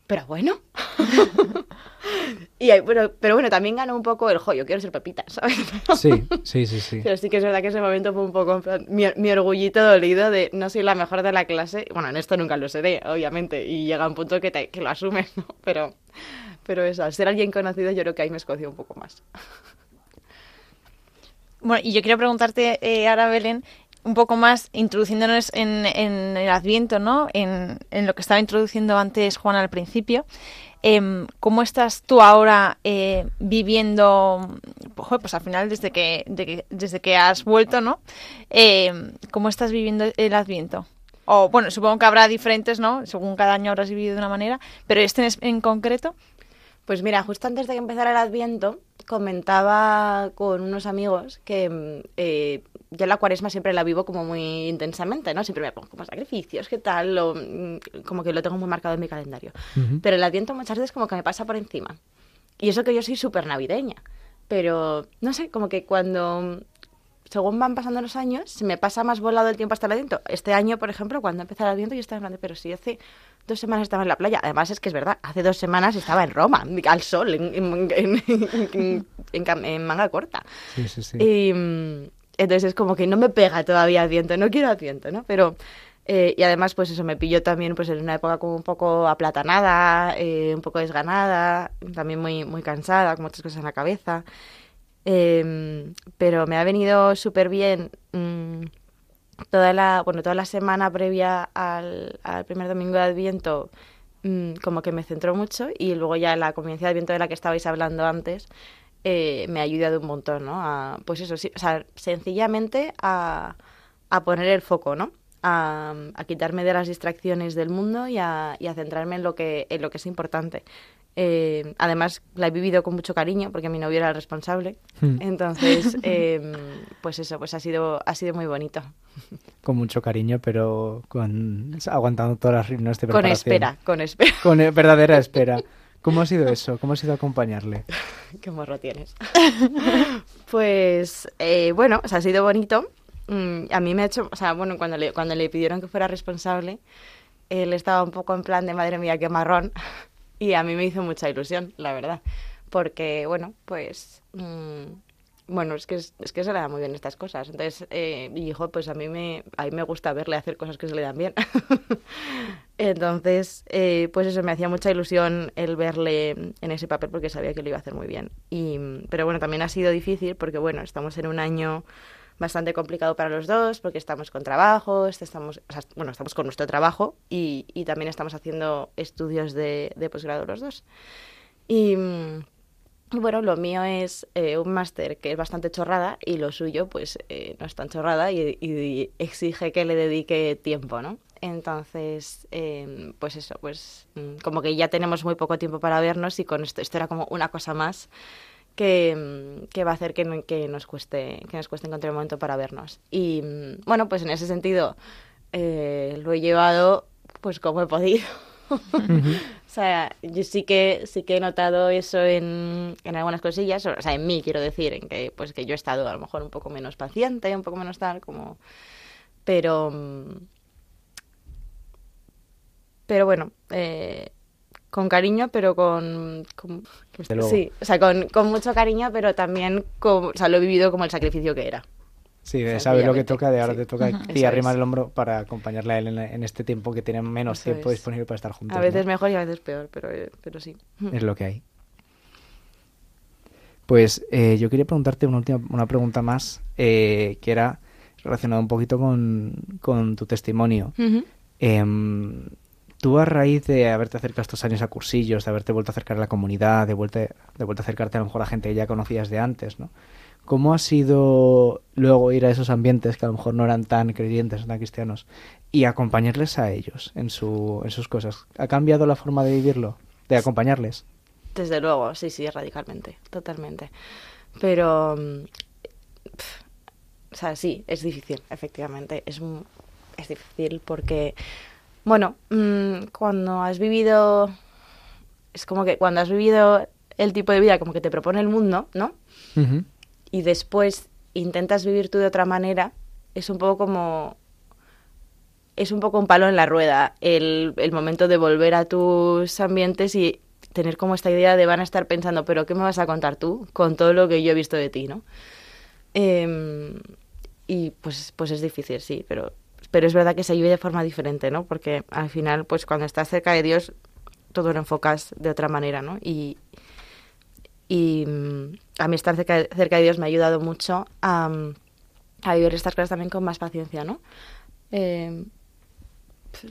Speaker 3: pero bueno. [laughs] y ahí, bueno, pero bueno, también ganó un poco el joyo, quiero ser Pepita, ¿sabes? [laughs]
Speaker 1: Sí, sí, sí, sí.
Speaker 3: Pero sí que es verdad que ese momento fue un poco en plan, mi, mi orgullito dolido de no soy la mejor de la clase. Bueno, en esto nunca lo seré, obviamente, y llega un punto que, te- que lo asumes, ¿no? Pero, pero eso, al ser alguien conocido, yo creo que ahí me escoció un poco más.
Speaker 2: Bueno, y yo quiero preguntarte eh, ahora, Belén, un poco más, introduciéndonos en, el Adviento, ¿no? En, lo que estaba introduciendo antes Juan al principio. Em, ¿Cómo estás tú ahora eh, viviendo, pues, al final desde que, de que- desde que has vuelto, ¿no? Em, ¿Cómo estás viviendo el Adviento? O bueno, supongo que habrá diferentes, ¿no? Según cada año habrás vivido de una manera, pero este en concreto,
Speaker 3: Pues mira, justo antes de que empezara el Adviento, comentaba con unos amigos que mm, eh, yo la cuaresma siempre la vivo como muy intensamente, ¿no? Siempre me pongo como sacrificios, ¿qué tal? O, mm, como que lo tengo muy marcado en mi calendario. Pero el Adviento muchas veces como que me pasa por encima. Y eso que yo soy súper navideña. Pero, no sé, como que cuando, según van pasando los años, se me pasa más volado el tiempo hasta el Adviento. Este año, por ejemplo, cuando empezó el Adviento, yo estaba hablando, pero si hace dos semanas estaba en la playa. Además, es que es verdad, hace dos semanas estaba en Roma, al sol, en, en, en- manga corta.
Speaker 1: Sí, sí, sí.
Speaker 3: Y entonces es como que no me pega todavía Adviento, no quiero Adviento, ¿no? Pero, eh, y además, pues eso, me pilló también pues en una época como un poco aplatanada, eh, un poco desganada, también muy, muy cansada, con muchas cosas en la cabeza. Em, pero me ha venido súper bien mm, toda la, bueno, toda la semana previa al, al primer domingo de Adviento, mm, como que me centró mucho y luego ya la convivencia de Adviento de la que estabais hablando antes, eh, me ha ayudado un montón, ¿no? A, pues eso, sí, o sea, sencillamente a, a poner el foco, ¿no? A, a quitarme de las distracciones del mundo y a, y a centrarme en lo que, en lo que es importante. Eh, además, la he vivido con mucho cariño porque mi novio era el responsable.
Speaker 1: Hmm.
Speaker 3: Entonces, [laughs] em, pues eso, pues ha sido, ha sido muy bonito.
Speaker 1: Con mucho cariño, pero con aguantando todas las reuniones de
Speaker 3: Con
Speaker 1: preparación.
Speaker 3: espera, con espera.
Speaker 1: Con eh, verdadera espera. [laughs] ¿Cómo ha sido eso? ¿Cómo ha sido acompañarle?
Speaker 3: Qué morro tienes. [laughs] pues eh, bueno, o sea, ha sido bonito. Mm, a mí me ha hecho, o sea, bueno, cuando le, cuando le pidieron que fuera responsable, él estaba un poco en plan de madre mía, qué marrón. Y a mí me hizo mucha ilusión, la verdad. Porque, bueno, pues. mm, bueno, es que, es, que se le dan muy bien estas cosas. Entonces, eh, hijo, pues a mí me, a mí me gusta verle hacer cosas que se le dan bien. [laughs] Entonces, eh, pues eso, me hacía mucha ilusión el verle en ese papel porque sabía que lo iba a hacer muy bien. Y, pero bueno, también ha sido difícil porque, bueno, estamos en un año bastante complicado para los dos porque estamos con trabajos, estamos, o sea, bueno, estamos con nuestro trabajo y, y también estamos haciendo estudios de, de posgrado los dos. Y, mm, Bueno, lo mío es eh, un máster que es bastante chorrada y lo suyo pues eh, no es tan chorrada y, y exige que le dedique tiempo, ¿no? Entonces, eh, pues eso, pues mm, como que ya tenemos muy poco tiempo para vernos y con esto, esto era como una cosa más que, mm, que va a hacer que, no- que nos cueste que nos cueste encontrar un momento para vernos. Y mm, bueno, pues en ese sentido eh, lo he llevado pues como he podido. [laughs] O sea, yo sí que sí que he notado eso en, en algunas cosillas, o sea, en mí quiero decir, en que pues que yo he estado a lo mejor un poco menos paciente, un poco menos tal, como pero mm, pero bueno, eh, con cariño, pero con, con- sí, o sea, con, con mucho cariño, pero también con, o sea, lo he vivido como el sacrificio que era.
Speaker 1: Sí, de saber lo que toca, de ahora
Speaker 3: sí.
Speaker 1: te toca y arrimar el hombro para acompañarle a él en, en este tiempo que tiene menos
Speaker 3: Eso
Speaker 1: tiempo
Speaker 3: es.
Speaker 1: disponible para estar juntos.
Speaker 3: A
Speaker 1: ¿no?
Speaker 3: veces mejor y a veces peor, pero, pero sí.
Speaker 1: Es lo que hay. Pues eh, yo quería preguntarte una última una pregunta más, eh, que era relacionada un poquito con, con tu testimonio. Tú a raíz de haberte acercado estos años a cursillos, de haberte vuelto a acercar a la comunidad, de vuelta, de vuelta a acercarte a lo mejor a gente que ya conocías de antes, ¿no? ¿Cómo ha sido luego ir a esos ambientes que a lo mejor no eran tan creyentes, tan cristianos, y acompañarles a ellos en, su, en sus cosas? ¿Ha cambiado la forma de vivirlo? De acompañarles.
Speaker 3: Desde luego, sí, sí, radicalmente, totalmente. Pero, mm, pf, o sea, sí, es difícil, efectivamente. Es, es difícil porque, bueno, mm, cuando has vivido, es como que cuando has vivido el tipo de vida como que te propone el mundo, ¿no? Y después intentas vivir tú de otra manera, es un poco como... Es un poco un palo en la rueda el, el momento de volver a tus ambientes y tener como esta idea de van a estar pensando, pero ¿qué me vas a contar tú con todo lo que yo he visto de ti, no? Em, y pues, pues es difícil, sí, pero, pero es verdad que se vive de forma diferente, ¿no? Porque al final, pues cuando estás cerca de Dios, todo lo enfocas de otra manera, ¿no? Y, mm, a mí estar cerca, de Dios me ha ayudado mucho a, mm, a vivir estas cosas también con más paciencia, ¿no? Eh,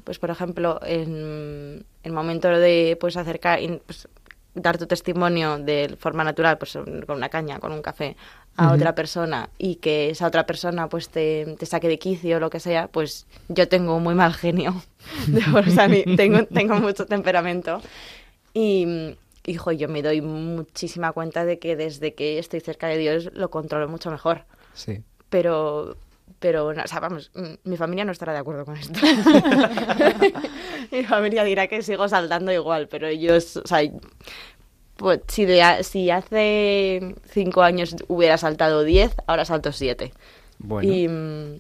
Speaker 3: pues, por ejemplo, en el momento de pues acercar, pues, dar tu testimonio de forma natural, pues con una caña, con un café, a otra persona y que esa otra persona pues te, te saque de quicio o lo que sea, pues yo tengo muy mal genio. [laughs] De- o sea, tengo, tengo mucho temperamento. Y, hijo, yo me doy muchísima cuenta de que desde que estoy cerca de Dios lo controlo mucho mejor.
Speaker 1: Sí.
Speaker 3: Pero, pero, no, o sea, vamos, mi familia no estará de acuerdo con esto. [laughs] [laughs] mi familia dirá que sigo saltando igual, pero ellos, o sea, pues, si, de si hace cinco años hubiera saltado diez, ahora salto siete.
Speaker 1: Bueno.
Speaker 3: Y, mm,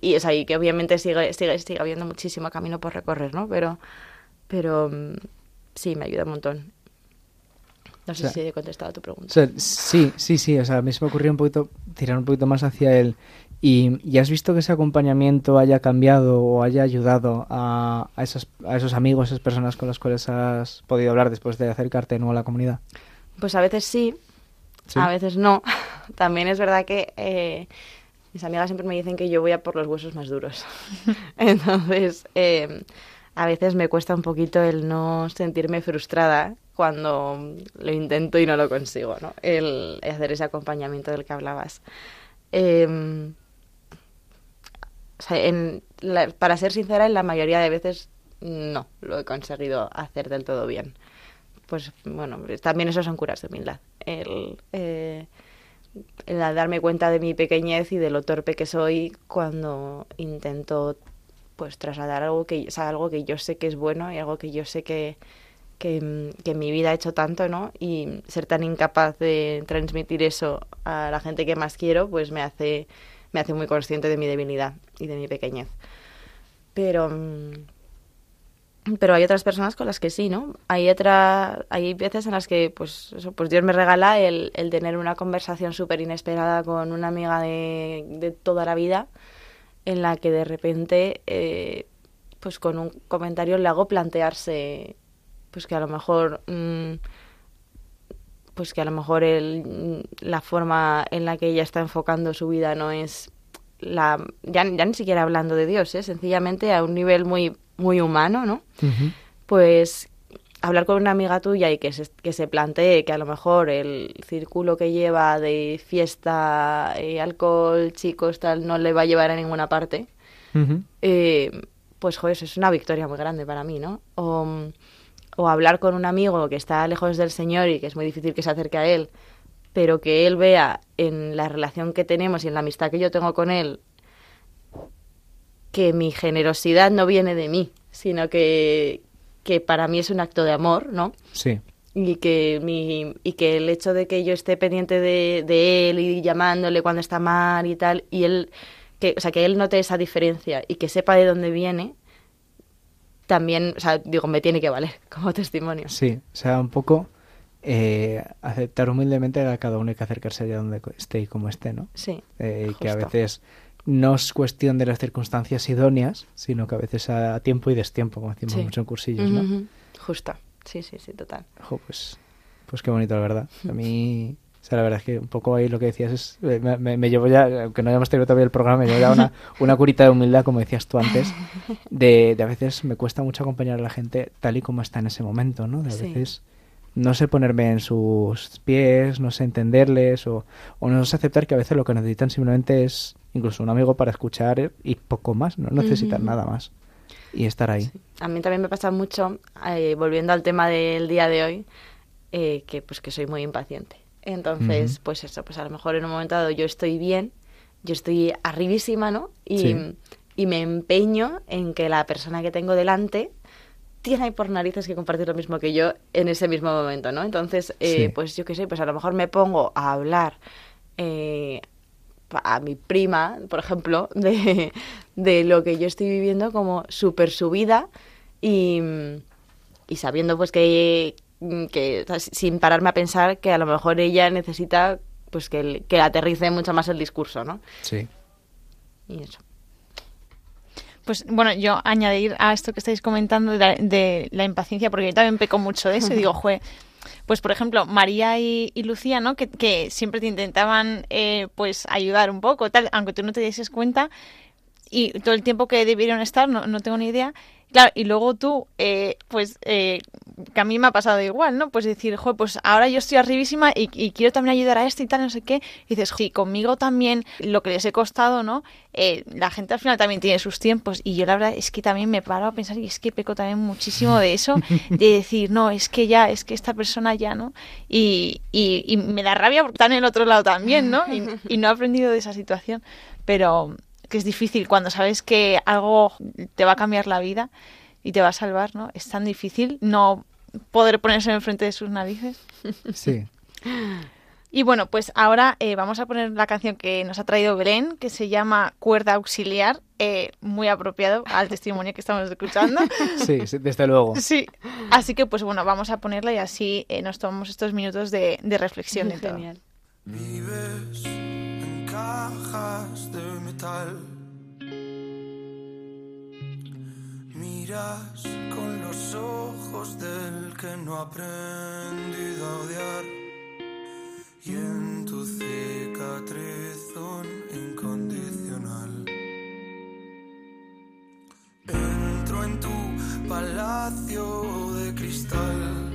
Speaker 3: y es ahí que obviamente sigue, sigue, sigue habiendo muchísimo camino por recorrer, ¿no? Pero, pero mm, sí, me ayuda un montón. No sé
Speaker 1: O sea,
Speaker 3: si he contestado a tu pregunta.
Speaker 1: O sea, sí, sí, sí. O sea, a mí se me ocurrió un poquito tirar un poquito más hacia él. Y, y has visto que ese acompañamiento haya cambiado o haya ayudado a, a, esos, a esos amigos, esas personas con las cuales has podido hablar después de acercarte de nuevo a la comunidad.
Speaker 3: Pues a veces sí,
Speaker 1: Sí.
Speaker 3: a veces no. [laughs] También es verdad que eh, mis amigas siempre me dicen que yo voy a por los huesos más duros. [laughs] Entonces, eh, a veces me cuesta un poquito el no sentirme frustrada cuando lo intento y no lo consigo, ¿no? El hacer ese acompañamiento del que hablabas. Eh, o sea, en la- para ser sincera, en la mayoría de veces no lo he conseguido hacer del todo bien. Pues bueno, también eso son curas de humildad. El, eh, el darme cuenta de mi pequeñez y de lo torpe que soy cuando intento pues trasladar algo que, o sea, algo que yo sé que es bueno y algo que yo sé que, que, que en mi vida he hecho tanto, ¿no? Y ser tan incapaz de transmitir eso a la gente que más quiero, pues me hace, me hace muy consciente de mi debilidad y de mi pequeñez. Pero, mm, pero hay otras personas con las que sí, ¿no? Hay otra, hay veces en las que, pues, pues Dios me regala el, el tener una conversación súper inesperada con una amiga de, toda la vida, en la que de repente, eh, pues con un comentario le hago plantearse, pues que a lo mejor, mm, pues que a lo mejor el, la forma en la que ella está enfocando su vida no es la, ya, ya ni siquiera hablando de Dios, ¿eh? sencillamente a un nivel muy, muy humano, ¿no? Pues hablar con una amiga tuya y que se, que se plantee que a lo mejor el círculo que lleva de fiesta, eh, alcohol, chicos, tal, no le va a llevar a ninguna parte, eh, pues joder, eso es una victoria muy grande para mí, ¿no? O, o hablar con un amigo que está lejos del Señor y que es muy difícil que se acerque a él, pero que él vea en la relación que tenemos y en la amistad que yo tengo con él que mi generosidad no viene de mí, sino que, que para mí es un acto de amor, ¿no?
Speaker 1: Sí,
Speaker 3: y que mi y que el hecho de que yo esté pendiente de, de él y llamándole cuando está mal y tal y él que o sea que él note esa diferencia y que sepa de dónde viene también o sea digo me tiene que valer [laughs] como testimonio
Speaker 1: sí. O sea, un poco eh, aceptar humildemente a cada uno hay que acercarse allá donde esté y como esté, ¿no?
Speaker 3: sí
Speaker 1: Eh, y que a veces no es cuestión de las circunstancias idóneas, sino que a veces a tiempo y destiempo, como decimos
Speaker 3: Sí.
Speaker 1: mucho en cursillos, ¿no?
Speaker 3: Justo sí sí sí total
Speaker 1: Jo, pues, pues qué bonito, la verdad. A mí, [laughs] o sea, la verdad es que un poco ahí lo que decías es, eh, me, me- me llevo ya, aunque no hayamos tenido todavía el programa, me llevo ya una, [laughs] una curita de humildad, como decías tú antes, de, de a veces me cuesta mucho acompañar a la gente tal y como está en ese momento, ¿no? De a
Speaker 3: Sí.
Speaker 1: veces no sé ponerme en sus pies, no sé entenderles o, o no sé aceptar que a veces lo que necesitan simplemente es incluso un amigo para escuchar y poco más, no necesitan nada más. Y estar ahí.
Speaker 3: a mí también me pasa mucho eh, volviendo al tema del día de hoy eh, que pues que soy muy impaciente entonces pues eso pues a lo mejor en un momento dado yo estoy bien yo estoy arribísima no y,
Speaker 1: Sí.
Speaker 3: y me empeño en que la persona que tengo delante tiene ahí por narices que compartir lo mismo que yo en ese mismo momento no entonces eh,
Speaker 1: Sí.
Speaker 3: pues yo qué sé pues a lo mejor me pongo a hablar eh, a mi prima, por ejemplo, [laughs] de, de lo que yo estoy viviendo como súper subida y, y sabiendo pues que, que o sea, sin pararme a pensar que a lo mejor ella necesita pues que, el- que aterrice mucho más el discurso, ¿no?
Speaker 1: Sí.
Speaker 3: Y eso.
Speaker 2: Pues bueno, yo añadir a esto que estáis comentando de la, de la impaciencia, porque yo también peco mucho de eso y digo, [laughs] jue, pues por ejemplo, María y, y Lucía, ¿no? Que, que siempre te intentaban eh, pues ayudar un poco, tal, aunque tú no te dieses cuenta, y todo el tiempo que debieron estar, no, no tengo ni idea. Claro, y luego tú, eh, pues, eh, que a mí me ha pasado igual, ¿no? Pues decir, joder, pues ahora yo estoy arribísima y, y quiero también ayudar a este y tal, no sé qué. Y dices, sí, conmigo también, lo que les he costado, ¿no? Eh, la gente al final también tiene sus tiempos y yo la verdad es que también me paro a pensar y es que peco también muchísimo de eso, [laughs] de decir, no, es que ya, es que esta persona ya, ¿no? Y, y, y me da rabia porque está en el otro lado también, ¿no? Y, y no he aprendido de esa situación, pero que es difícil cuando sabes que algo te va a cambiar la vida y te va a salvar, ¿no? Es tan difícil no poder ponerse enfrente de sus narices. [laughs]
Speaker 1: Sí.
Speaker 2: Y bueno, pues ahora eh, vamos a poner la canción que nos ha traído Belén, que se llama Cuerda Auxiliar, eh, muy apropiado al testimonio que estamos escuchando. [laughs]
Speaker 1: Sí, sí, desde luego.
Speaker 2: Sí, así que pues bueno, vamos a ponerla y así eh, nos tomamos estos minutos de, de reflexión. todo.
Speaker 3: Genial.
Speaker 4: Vives en cajas de metal. Miras con los ojos del que no ha aprendido a odiar. Y en tu cicatriz un incondicional. Entro en tu palacio de cristal.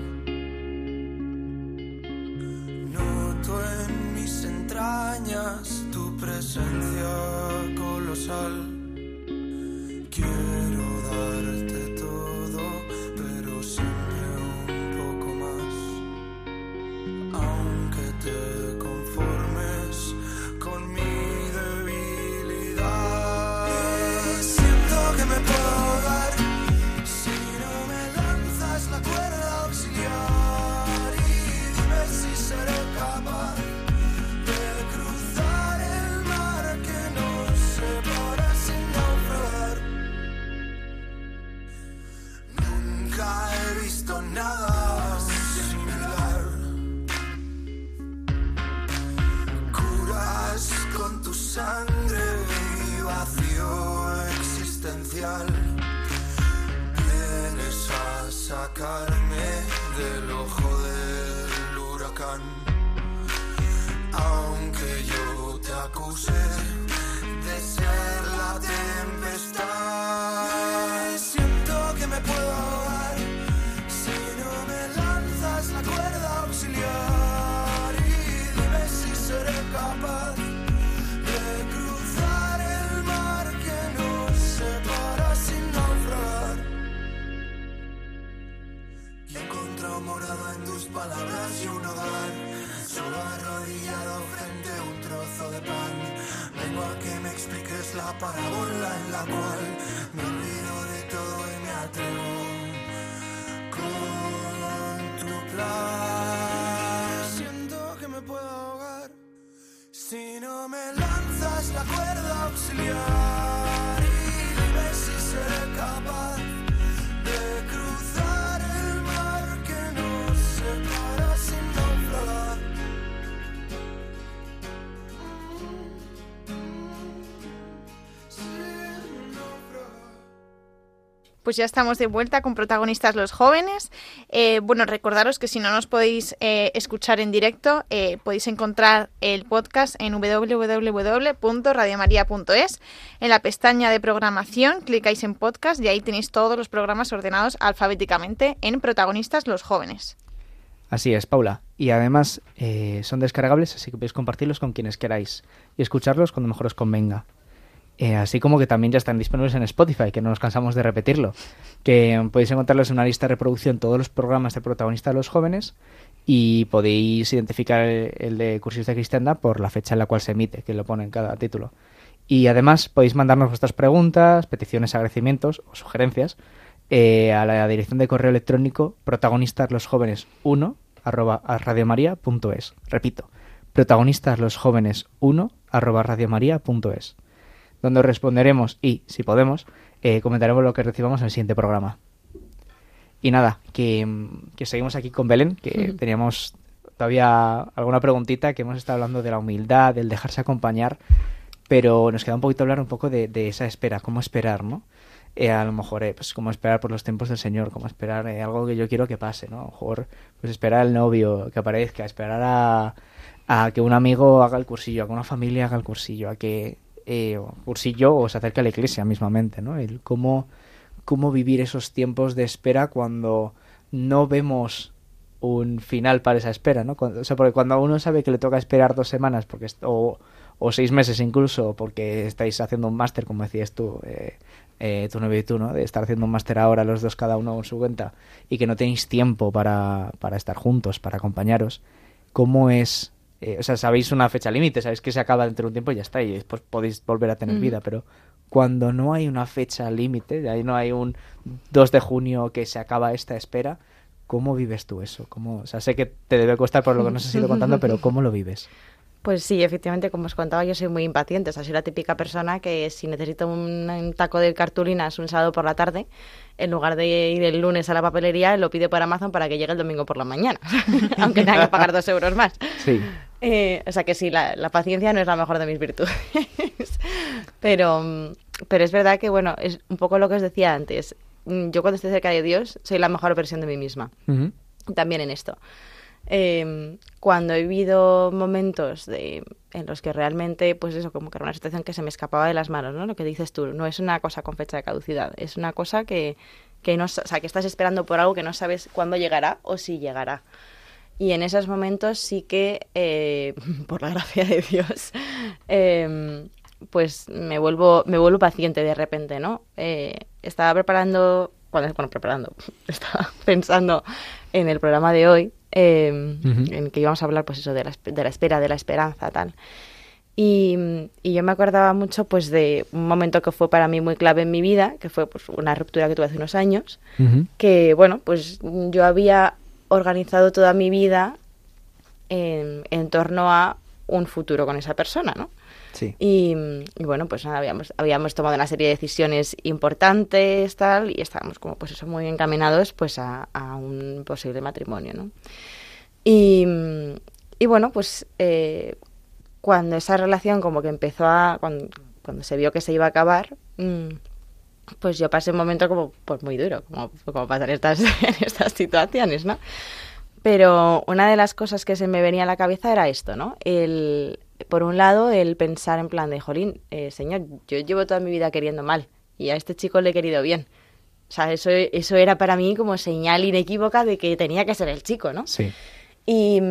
Speaker 4: Noto en mis entrañas tu presencia colosal.
Speaker 2: Pues ya estamos de vuelta con protagonistas los jóvenes. Eh, bueno, recordaros que si no nos podéis eh, escuchar en directo, eh, podéis encontrar el podcast en www.radiomaria.es. En la pestaña de programación clicáis en podcast y ahí tenéis todos los programas ordenados alfabéticamente en protagonistas los jóvenes.
Speaker 1: Así es, Paula. Y además son descargables, así que podéis compartirlos con quienes queráis y escucharlos cuando mejor os convenga. Eh, así como que también ya están disponibles en Spotify, que no nos cansamos de repetirlo. Que podéis encontrarlos en una lista de reproducción todos los programas de protagonistas de los jóvenes y podéis identificar el, el de Cursos de Cristiandad por la fecha en la cual se emite, que lo pone en cada título. Y además podéis mandarnos vuestras preguntas, peticiones, agradecimientos o sugerencias eh, a la dirección de correo electrónico protagonistaslosjóvenes1 arroba a radiomaria.es. Repito, protagonistaslosjóvenes1 arroba radiomaria.es donde os responderemos y, si podemos, eh, comentaremos lo que recibamos en el siguiente programa. Y nada, que, que seguimos aquí con Belén, que teníamos todavía alguna preguntita, que hemos estado hablando de la humildad, del dejarse acompañar, pero nos queda un poquito hablar un poco de, de esa espera, cómo esperar, ¿no? Eh, a lo mejor, eh, pues cómo esperar por los tiempos del Señor, cómo esperar eh, algo que yo quiero que pase, ¿no? A lo mejor, pues esperar al novio que aparezca, esperar a, a que un amigo haga el cursillo, a que una familia haga el cursillo, a que eh, o cursillo o se acerque a la iglesia mismamente, ¿no? El cómo, cómo vivir esos tiempos de espera cuando no vemos un final para esa espera, ¿no? O sea, porque cuando uno sabe que le toca esperar dos semanas porque o, o seis meses incluso porque estáis haciendo un máster, como decías tú, eh, eh, tu novio y tú, ¿no? De estar haciendo un máster ahora los dos cada uno con su cuenta y que no tenéis tiempo para, para estar juntos, para acompañaros, ¿cómo es? Eh, o sea, sabéis una fecha límite, sabéis que se acaba dentro de un tiempo y ya está, y después podéis volver a tener
Speaker 2: Ujú.
Speaker 1: vida, pero cuando no hay una fecha límite, ahí no hay un 2 de junio que se acaba esta espera, ¿cómo vives tú eso? ¿Cómo, o sea, sé que te debe costar por lo que nos has ido contando, pero ¿cómo lo vives? [laughs]
Speaker 3: Pues sí, efectivamente, como os contaba, yo soy muy impaciente. O sea, soy la típica persona que si necesito un, un taco de cartulinas un sábado por la tarde, en lugar de ir el lunes a la papelería, lo pido por Amazon para que llegue el domingo por la mañana, [laughs] aunque tenga que pagar dos euros más.
Speaker 1: Sí.
Speaker 3: Eh, o sea que sí, la, la paciencia no es la mejor de mis virtudes. [laughs] pero, mm, pero es verdad que, bueno, es un poco lo que os decía antes. Mm, Yo cuando estoy cerca de Dios soy la mejor versión de mí misma también en esto. Eh, cuando he vivido momentos de, en los que realmente, pues eso, como que era una situación que se me escapaba de las manos, ¿no? Lo que dices tú, no es una cosa con fecha de caducidad, es una cosa que, que no, o sea, que estás esperando por algo que no sabes cuándo llegará o si llegará. Y en esos momentos sí que, eh, [laughs] por la gracia de Dios, [laughs] eh, pues me vuelvo, me vuelvo paciente de repente, ¿no? Eh, estaba preparando, bueno, bueno, preparando, [laughs] estaba pensando en el programa de hoy,
Speaker 1: Ujú.
Speaker 3: en que íbamos a hablar, pues eso, de la, de la espera, de la esperanza, tal. Y, y yo me acordaba mucho, pues, de un momento que fue para mí muy clave en mi vida, que fue, pues, una ruptura que tuve hace unos años,
Speaker 1: Ujú.
Speaker 3: que bueno, pues yo había organizado toda mi vida en, en torno a un futuro con esa persona, ¿no?
Speaker 1: Sí.
Speaker 3: Y, y bueno, pues nada, habíamos, habíamos tomado una serie de decisiones importantes, tal, y estábamos como pues eso muy encaminados pues a, a un posible matrimonio, ¿no? Y, y bueno, pues eh, cuando esa relación como que empezó a, cuando, cuando se vio que se iba a acabar, mm, pues yo pasé un momento como pues muy duro, como, como pasan estas, [laughs] en estas situaciones, ¿no? Pero una de las cosas que se me venía a la cabeza era esto, ¿no? El, por un lado, el pensar en plan de, jolín, eh, señor, yo llevo toda mi vida queriendo mal y a este chico le he querido bien. O sea, eso, eso era para mí como señal inequívoca de que tenía que ser el chico, ¿no?
Speaker 1: Sí.
Speaker 3: Y,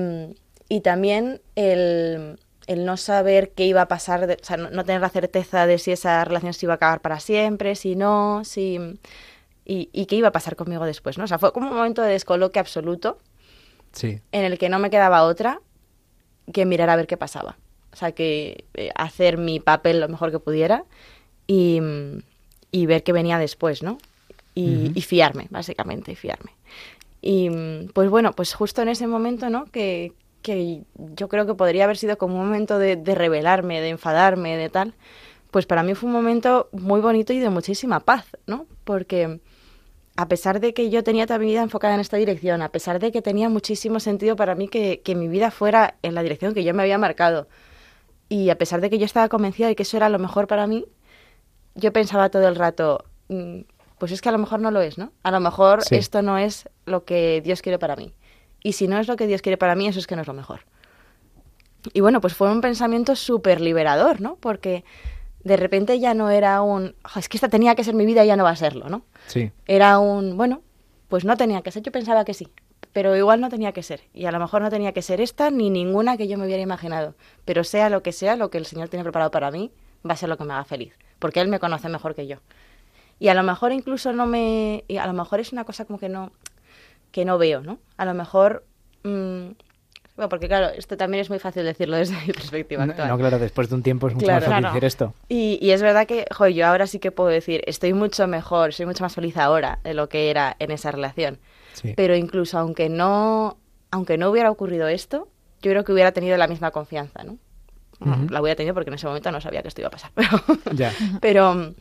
Speaker 3: y también el, el no saber qué iba a pasar, de- o sea, no, no tener la certeza de si esa relación se iba a acabar para siempre, si no, si... Y, y qué iba a pasar conmigo después, ¿no? O sea, fue como un momento de descoloque absoluto
Speaker 1: Sí.
Speaker 3: en el que no me quedaba otra que mirar a ver qué pasaba. O sea, que eh, hacer mi papel lo mejor que pudiera y, y ver qué venía después, ¿no? Y, y fiarme, básicamente, y fiarme. Y pues bueno, pues justo en ese momento, ¿no? Que, que yo creo que podría haber sido como un momento de, de rebelarme, de enfadarme, de tal, pues para mí fue un momento muy bonito y de muchísima paz, ¿no? Porque a pesar de que yo tenía toda mi vida enfocada en esta dirección, a pesar de que tenía muchísimo sentido para mí que, que mi vida fuera en la dirección que yo me había marcado, y a pesar de que yo estaba convencida de que eso era lo mejor para mí, yo pensaba todo el rato, mm, pues es que a lo mejor no lo es, ¿no? A lo mejor
Speaker 1: Sí.
Speaker 3: esto no es lo que Dios quiere para mí. Y si no es lo que Dios quiere para mí, eso es que no es lo mejor. Y bueno, pues fue un pensamiento súper liberador, ¿no? Porque de repente ya no era un, "Jo, es que esta tenía que ser mi vida y ya no va a serlo, ¿no?
Speaker 1: Sí.
Speaker 3: Era un, bueno, pues no tenía que ser, yo pensaba que sí, pero igual no tenía que ser. Y a lo mejor no tenía que ser esta ni ninguna que yo me hubiera imaginado. Pero sea lo que sea, lo que el Señor tiene preparado para mí, va a ser lo que me haga feliz, porque Él me conoce mejor que yo. Y a lo mejor incluso no me... y a lo mejor es una cosa como que no, que no veo, ¿no? A lo mejor... mm, bueno, porque claro, esto también es muy fácil decirlo desde mi perspectiva
Speaker 1: No,
Speaker 3: actual.
Speaker 1: no, claro, después de un tiempo es mucho
Speaker 3: Claro.
Speaker 1: más fácil
Speaker 2: Claro.
Speaker 1: decir esto.
Speaker 3: Y, y es verdad que, joder, yo ahora sí que puedo decir, estoy mucho mejor, soy mucho más feliz ahora de lo que era en esa relación.
Speaker 1: Sí.
Speaker 3: Pero incluso aunque no, aunque no hubiera ocurrido esto, yo creo que hubiera tenido la misma confianza, ¿no? Bueno. La hubiera tenido porque en ese momento no sabía que esto iba a pasar. [laughs] Pero,
Speaker 1: Ya.
Speaker 3: pero,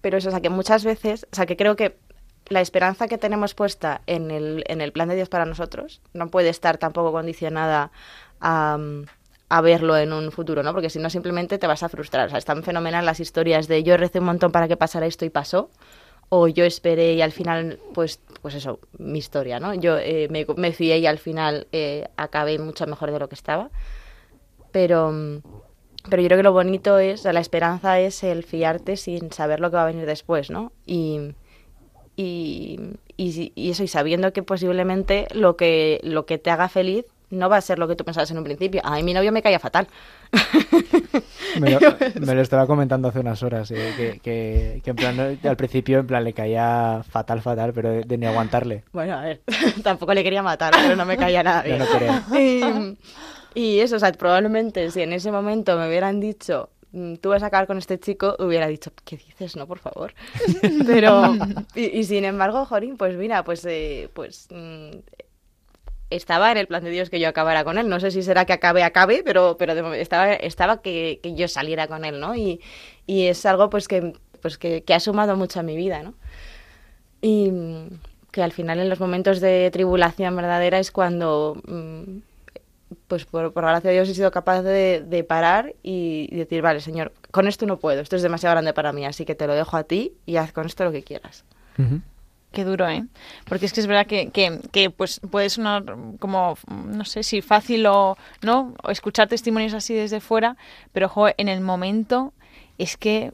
Speaker 3: pero eso, o sea, que muchas veces, o sea, que creo que la esperanza que tenemos puesta en el, en el plan de Dios para nosotros no puede estar tampoco condicionada a, a verlo en un futuro, ¿no? Porque si no, simplemente te vas a frustrar. O sea, están fenomenal las historias de yo recé un montón para que pasara esto y pasó, o yo esperé y al final, pues, pues eso, mi historia, ¿no? Yo eh, me, me fié y al final eh, acabé mucho mejor de lo que estaba. Pero, mm, pero yo creo que lo bonito es, o sea, la esperanza es el fiarte sin saber lo que va a venir después, ¿no? Y, y, y, eso, y sabiendo que posiblemente lo que, lo que te haga feliz no va a ser lo que tú pensabas en un principio. A mí mi novio me caía fatal.
Speaker 1: Me lo, [laughs] me lo estaba comentando hace unas horas, eh, que, que, que en plan, no, al principio en plan le caía fatal, fatal, pero de, de ni aguantarle.
Speaker 3: Bueno, a ver, [laughs] tampoco le quería matar, pero no me caía nada bien.
Speaker 1: no quería. [laughs]
Speaker 3: Y, y eso, o sea, probablemente si en ese momento me hubieran dicho, "Mm, tú vas a acabar con este chico, hubiera dicho, ¿qué dices? No, por favor. [laughs] Pero, y, y sin embargo, Jorín, pues mira, pues, eh, pues mm, estaba en el plan de Dios que yo acabara con él. No sé si será que acabe, acabe, pero, pero de momento estaba, estaba que, que yo saliera con él, ¿no? Y, y es algo pues que, pues que, que ha sumado mucho a mi vida, ¿no? Y mm, que al final en los momentos de tribulación verdadera es cuando, mm, pues por, por gracia de Dios he sido capaz de, de parar y, y decir, vale, Señor, con esto no puedo, esto es demasiado grande para mí, así que te lo dejo a ti y haz con esto lo que quieras.
Speaker 2: Qué duro, ¿eh? Porque es que es verdad que, que, que, pues puede sonar como, no sé si fácil o no, o escuchar testimonios así desde fuera, pero jo, en el momento es que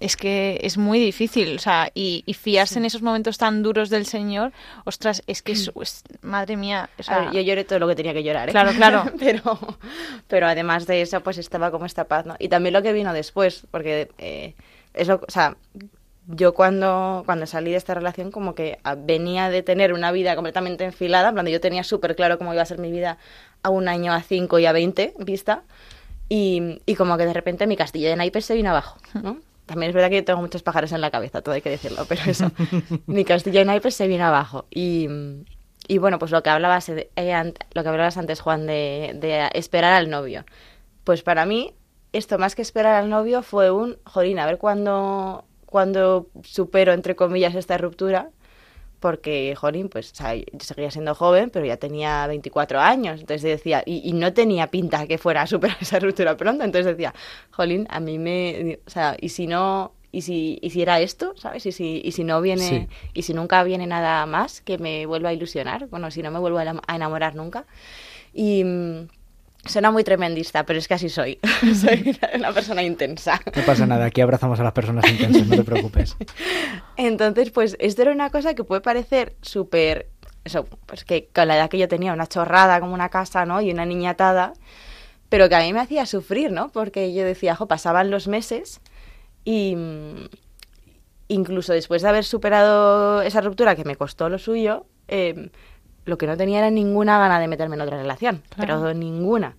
Speaker 2: es que es muy difícil, o sea, y, y fiarse en esos momentos tan duros del Señor, ostras, es que es, es- madre mía, o sea,
Speaker 3: A ver, yo lloré todo lo que tenía que llorar, ¿eh?
Speaker 2: Claro, claro. [laughs]
Speaker 3: pero, pero además de eso, pues estaba como esta paz, ¿no? Y también lo que vino después, porque eh, eso, o sea, yo cuando, cuando salí de esta relación como que venía de tener una vida completamente enfilada, en plan, yo tenía súper claro cómo iba a ser mi vida a un año, a cinco y a veinte vista, y, y como que de repente mi castillo de naipes se vino abajo, ¿no? También es verdad que yo tengo muchos pájaros en la cabeza, todo hay que decirlo, pero eso, [laughs] mi castillo de naipes se vino abajo. Y, y bueno, pues lo que hablabas, eh, lo que hablabas antes, Juan, de, de esperar al novio. Pues para mí, esto más que esperar al novio fue un, jolín, a ver cuándo, cuándo supero, entre comillas, esta ruptura, porque, jolín, pues o sea, yo seguía siendo joven, pero ya tenía 24 años, entonces decía, y, y no tenía pinta que fuera [laughs] a superar esa ruptura pronto, entonces decía, jolín, a mí me, o sea, y si no, y si, y si era esto, ¿sabes? Y si, y si no viene,
Speaker 1: Sí.
Speaker 3: y si nunca viene nada más que me vuelva a ilusionar, bueno, si no me vuelvo a enamorar nunca. Y mm, suena muy tremendista, pero es que así soy. [laughs] soy una persona intensa.
Speaker 1: No pasa nada, aquí abrazamos a las personas intensas, no te preocupes. [laughs]
Speaker 3: Entonces, pues esto era una cosa que puede parecer súper, eso, pues que con la edad que yo tenía, una chorrada como una casa, ¿no? Y una niña atada, pero que a mí me hacía sufrir, ¿no? Porque yo decía, jo, pasaban los meses y mm, incluso después de haber superado esa ruptura que me costó lo suyo, eh, lo que no tenía era ninguna gana de meterme en otra relación,
Speaker 2: Claro.
Speaker 3: pero ninguna.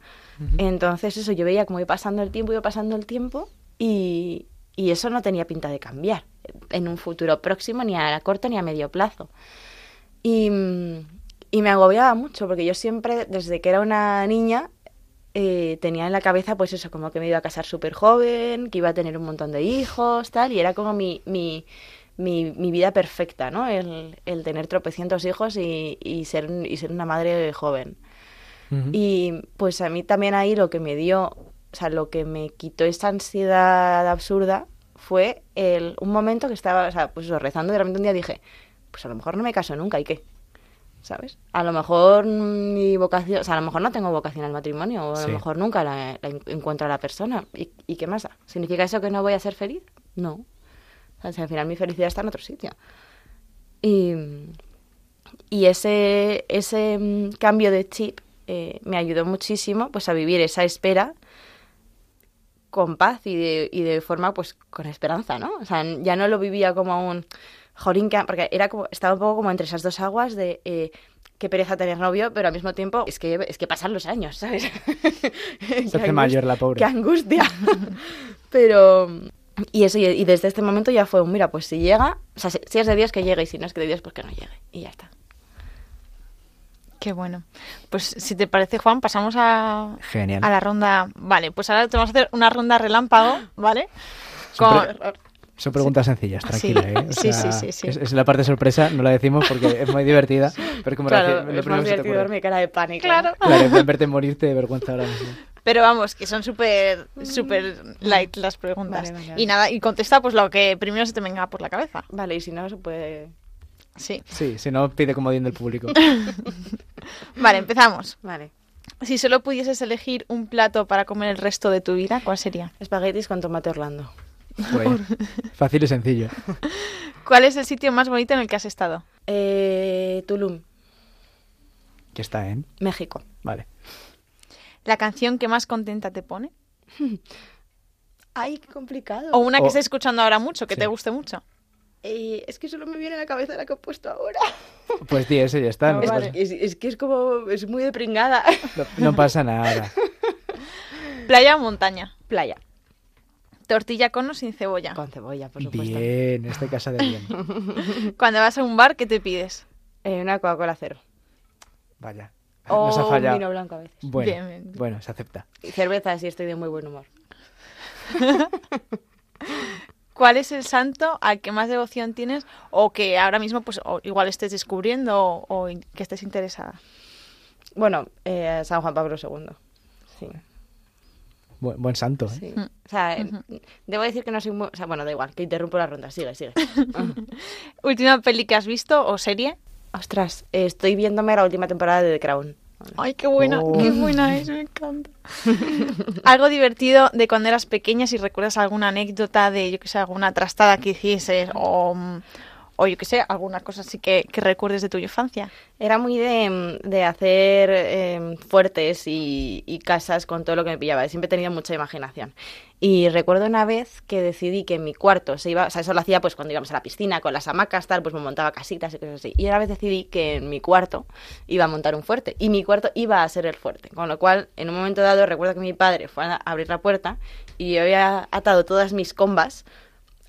Speaker 3: Entonces eso, yo veía como iba pasando el tiempo, iba pasando el tiempo y, Y eso no tenía pinta de cambiar en un futuro próximo, ni a corto ni a medio plazo. Y, y me agobiaba mucho, porque yo siempre, desde que era una niña, eh, tenía en la cabeza, pues eso, como que me iba a casar súper joven, que iba a tener un montón de hijos, tal, y era como mi, mi, mi, mi vida perfecta, ¿no? El, el tener tropecientos hijos y, y, ser, y ser una madre joven. Y pues a mí también ahí lo que me dio, o sea, lo que me quitó esta ansiedad absurda fue el, un momento que estaba, o sea, pues eso, rezando y de repente un día dije, pues a lo mejor no me caso nunca, ¿y qué? ¿Sabes? A lo mejor mi vocación, o sea, a lo mejor no tengo vocación al matrimonio, o a
Speaker 1: Sí.
Speaker 3: lo mejor nunca la, la en- encuentro a la persona. ¿Y, y qué más? ¿Significa eso que no voy a ser feliz? No. O sea, al final mi felicidad está en otro sitio. Y, y ese, ese mm, cambio de chip eh, me ayudó muchísimo pues a vivir esa espera con paz y de, y de forma pues con esperanza, ¿no? O sea, ya no lo vivía como un jolín, que, porque era como, estaba un poco como entre esas dos aguas de eh, qué pereza tener novio, pero al mismo tiempo es que, es que pasan los años, ¿sabes? [laughs]
Speaker 1: Se hace mayor la pobre.
Speaker 3: Qué angustia. [laughs] pero... Y eso, y, desde este momento ya fue un, mira, pues si llega, o sea, si, es de Dios que llegue y si no es que de Dios, pues que no llegue. Y ya está.
Speaker 2: Qué bueno. Pues si te parece, Juan, pasamos a,
Speaker 1: Genial.
Speaker 2: a la ronda. Vale, pues ahora te vamos a hacer una ronda relámpago, ¿vale?
Speaker 1: Son
Speaker 2: Con...
Speaker 1: pre- Son preguntas sencillas,
Speaker 2: Sí.
Speaker 1: tranquila, ¿eh? O
Speaker 2: Sí,
Speaker 1: sea,
Speaker 2: sí, sí, sí.
Speaker 1: Es, es la parte sorpresa, no la decimos porque es muy divertida, pero como la- lo
Speaker 3: es más divertido ver mi cara de pánico.
Speaker 2: Claro.
Speaker 1: Claro, en verte morirte de vergüenza ahora mismo.
Speaker 2: Pero vamos, que son súper súper light las preguntas.
Speaker 3: Vale, vale, vale.
Speaker 2: Y nada, y contesta pues lo que primero se te venga por la cabeza.
Speaker 3: Vale, y si no, se puede...
Speaker 2: Sí.
Speaker 1: Sí, si no, pide comodín del público. [laughs]
Speaker 2: Vale, empezamos.
Speaker 3: Vale.
Speaker 2: Si solo pudieses elegir un plato para comer el resto de tu vida, ¿cuál sería?
Speaker 3: Espaguetis con tomate Orlando.
Speaker 1: Bueno, [laughs] fácil y sencillo.
Speaker 2: ¿Cuál es el sitio más bonito en el que has estado?
Speaker 3: Eh, Tulum,
Speaker 1: Que está en...
Speaker 3: México.
Speaker 1: Vale.
Speaker 2: ¿La canción que más contenta te pone? [laughs]
Speaker 3: Ay, qué complicado.
Speaker 2: ¿O una que
Speaker 1: O-
Speaker 2: estés escuchando ahora mucho, que
Speaker 1: Sí.
Speaker 2: te guste mucho?
Speaker 3: Eh, es que solo me viene a la cabeza la que he puesto ahora. [laughs]
Speaker 1: Pues ese y ya está. No,
Speaker 3: es,
Speaker 1: pasa,
Speaker 3: es- es que es como... Es muy depringada.
Speaker 1: no- no pasa nada. [laughs]
Speaker 2: ¿Playa o montaña?
Speaker 3: Playa.
Speaker 2: ¿Tortilla con o sin cebolla?
Speaker 3: Con cebolla, por supuesto.
Speaker 1: Bien, este casa de bien.
Speaker 2: Cuando vas a un bar, ¿qué te pides?
Speaker 3: Eh, una Coca-Cola cero.
Speaker 1: Vaya.
Speaker 3: O
Speaker 1: Nos ha
Speaker 3: un
Speaker 1: fallado.
Speaker 3: vino blanco a veces.
Speaker 1: Bueno,
Speaker 2: Bien, bien.
Speaker 1: bueno, se acepta.
Speaker 3: Y cerveza si estoy de muy buen humor. [laughs]
Speaker 2: ¿Cuál es el santo al que más devoción tienes o que ahora mismo pues o igual estés descubriendo o, que estés interesada?
Speaker 3: Bueno, eh, San Juan Pablo II. Sí.
Speaker 1: Bu- buen santo, ¿eh?
Speaker 3: sí.
Speaker 2: Mm.
Speaker 3: O sea, eh, debo decir que no soy muy... O sea, bueno, da igual, que interrumpo la ronda. Sigue, sigue. [laughs]
Speaker 2: ¿Última peli que has visto o serie?
Speaker 3: Ostras, eh, estoy viéndome la última temporada de The Crown.
Speaker 2: Ay, qué buena,
Speaker 1: Oh.
Speaker 2: qué buena es, me encanta. [laughs] Algo divertido de cuando eras pequeña, si recuerdas alguna anécdota de, yo que sé, alguna trastada que hicieses o, mm, o yo que sé, alguna cosa así que, recuerdes de tu infancia.
Speaker 3: Era muy de, mm, hacer eh, fuertes y, y casas con todo lo que me pillaba. Siempre he tenido mucha imaginación. Y recuerdo una vez que decidí que en mi cuarto se iba, o sea, eso lo hacía pues cuando íbamos a la piscina con las hamacas, tal, pues me montaba casitas y cosas así. Y una vez decidí que en mi cuarto iba a montar un fuerte y mi cuarto iba a ser el fuerte. Con lo cual, en un momento dado, recuerdo que mi padre fue a abrir la puerta y yo había atado todas mis combas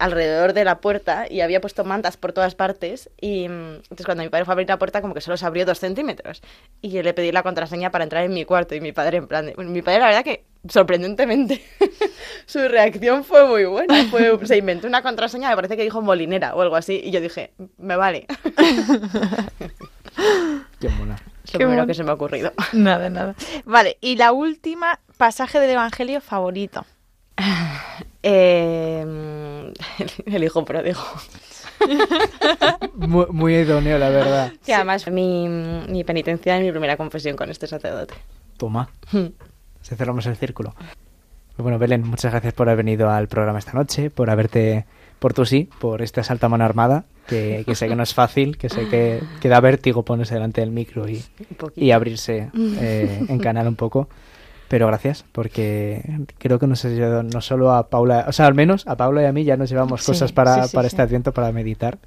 Speaker 3: alrededor de la puerta y había puesto mantas por todas partes y mm, entonces cuando mi padre fue a abrir la puerta como que solo se abrió dos centímetros y yo le pedí la contraseña para entrar en mi cuarto y mi padre en plan de- bueno, mi padre la verdad que sorprendentemente [laughs] su reacción fue muy buena fue, se inventó una contraseña me parece que dijo molinera o algo así y yo dije me vale [laughs]
Speaker 1: Qué mona.
Speaker 3: es
Speaker 2: Qué
Speaker 3: lo primero
Speaker 2: bueno.
Speaker 3: que se me ha ocurrido
Speaker 2: Nada, nada. Vale, y la última, pasaje del Evangelio favorito. [laughs]
Speaker 3: Eh, [laughs] el hijo pródigo
Speaker 1: Muy, muy idóneo, la verdad. [laughs]
Speaker 3: que además mi, mi penitencia en mi primera confesión con este sacerdote
Speaker 1: Toma. Se cerramos el círculo. Bueno, Belén, muchas gracias por haber venido al programa esta noche, por haberte, por tu sí, por esta salta mano armada, que, que sé que no es fácil, que sé que, que da vértigo ponerse delante del micro y, y abrirse eh, en canal un poco. Pero gracias, porque creo que nos ha ayudado no solo a Paula, o sea, al menos a Paula y a mí ya nos llevamos
Speaker 2: Sí,
Speaker 1: cosas para,
Speaker 2: sí, sí,
Speaker 1: para
Speaker 2: sí.
Speaker 1: este adviento para meditar.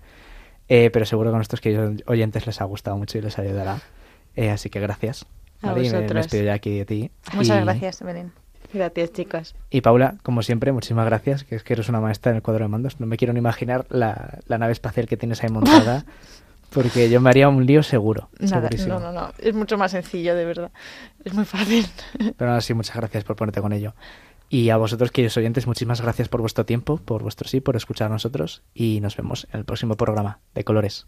Speaker 1: Eh, pero seguro que a nuestros queridos oyentes les ha gustado mucho y les ayudará. Eh, así que gracias.
Speaker 3: A
Speaker 1: y me- despido ya aquí de ti.
Speaker 2: Muchas
Speaker 1: Y-
Speaker 2: gracias, Belén. Gracias, chicas.
Speaker 1: Y Paula, como siempre, muchísimas gracias, que es que eres una maestra en el cuadro de mandos. No me quiero ni imaginar la, la nave espacial que tienes ahí montada, [laughs] porque yo me haría un lío seguro.
Speaker 2: Nada,
Speaker 1: segurísimo.
Speaker 2: no, no, no. Es mucho más sencillo, de verdad. Es muy fácil. [laughs]
Speaker 1: Pero ahora sí, muchas gracias por ponerte con ello. Y a vosotros, queridos oyentes, muchísimas gracias por vuestro tiempo, por vuestro sí, por escuchar a nosotros. Y nos vemos en el próximo programa de Colores.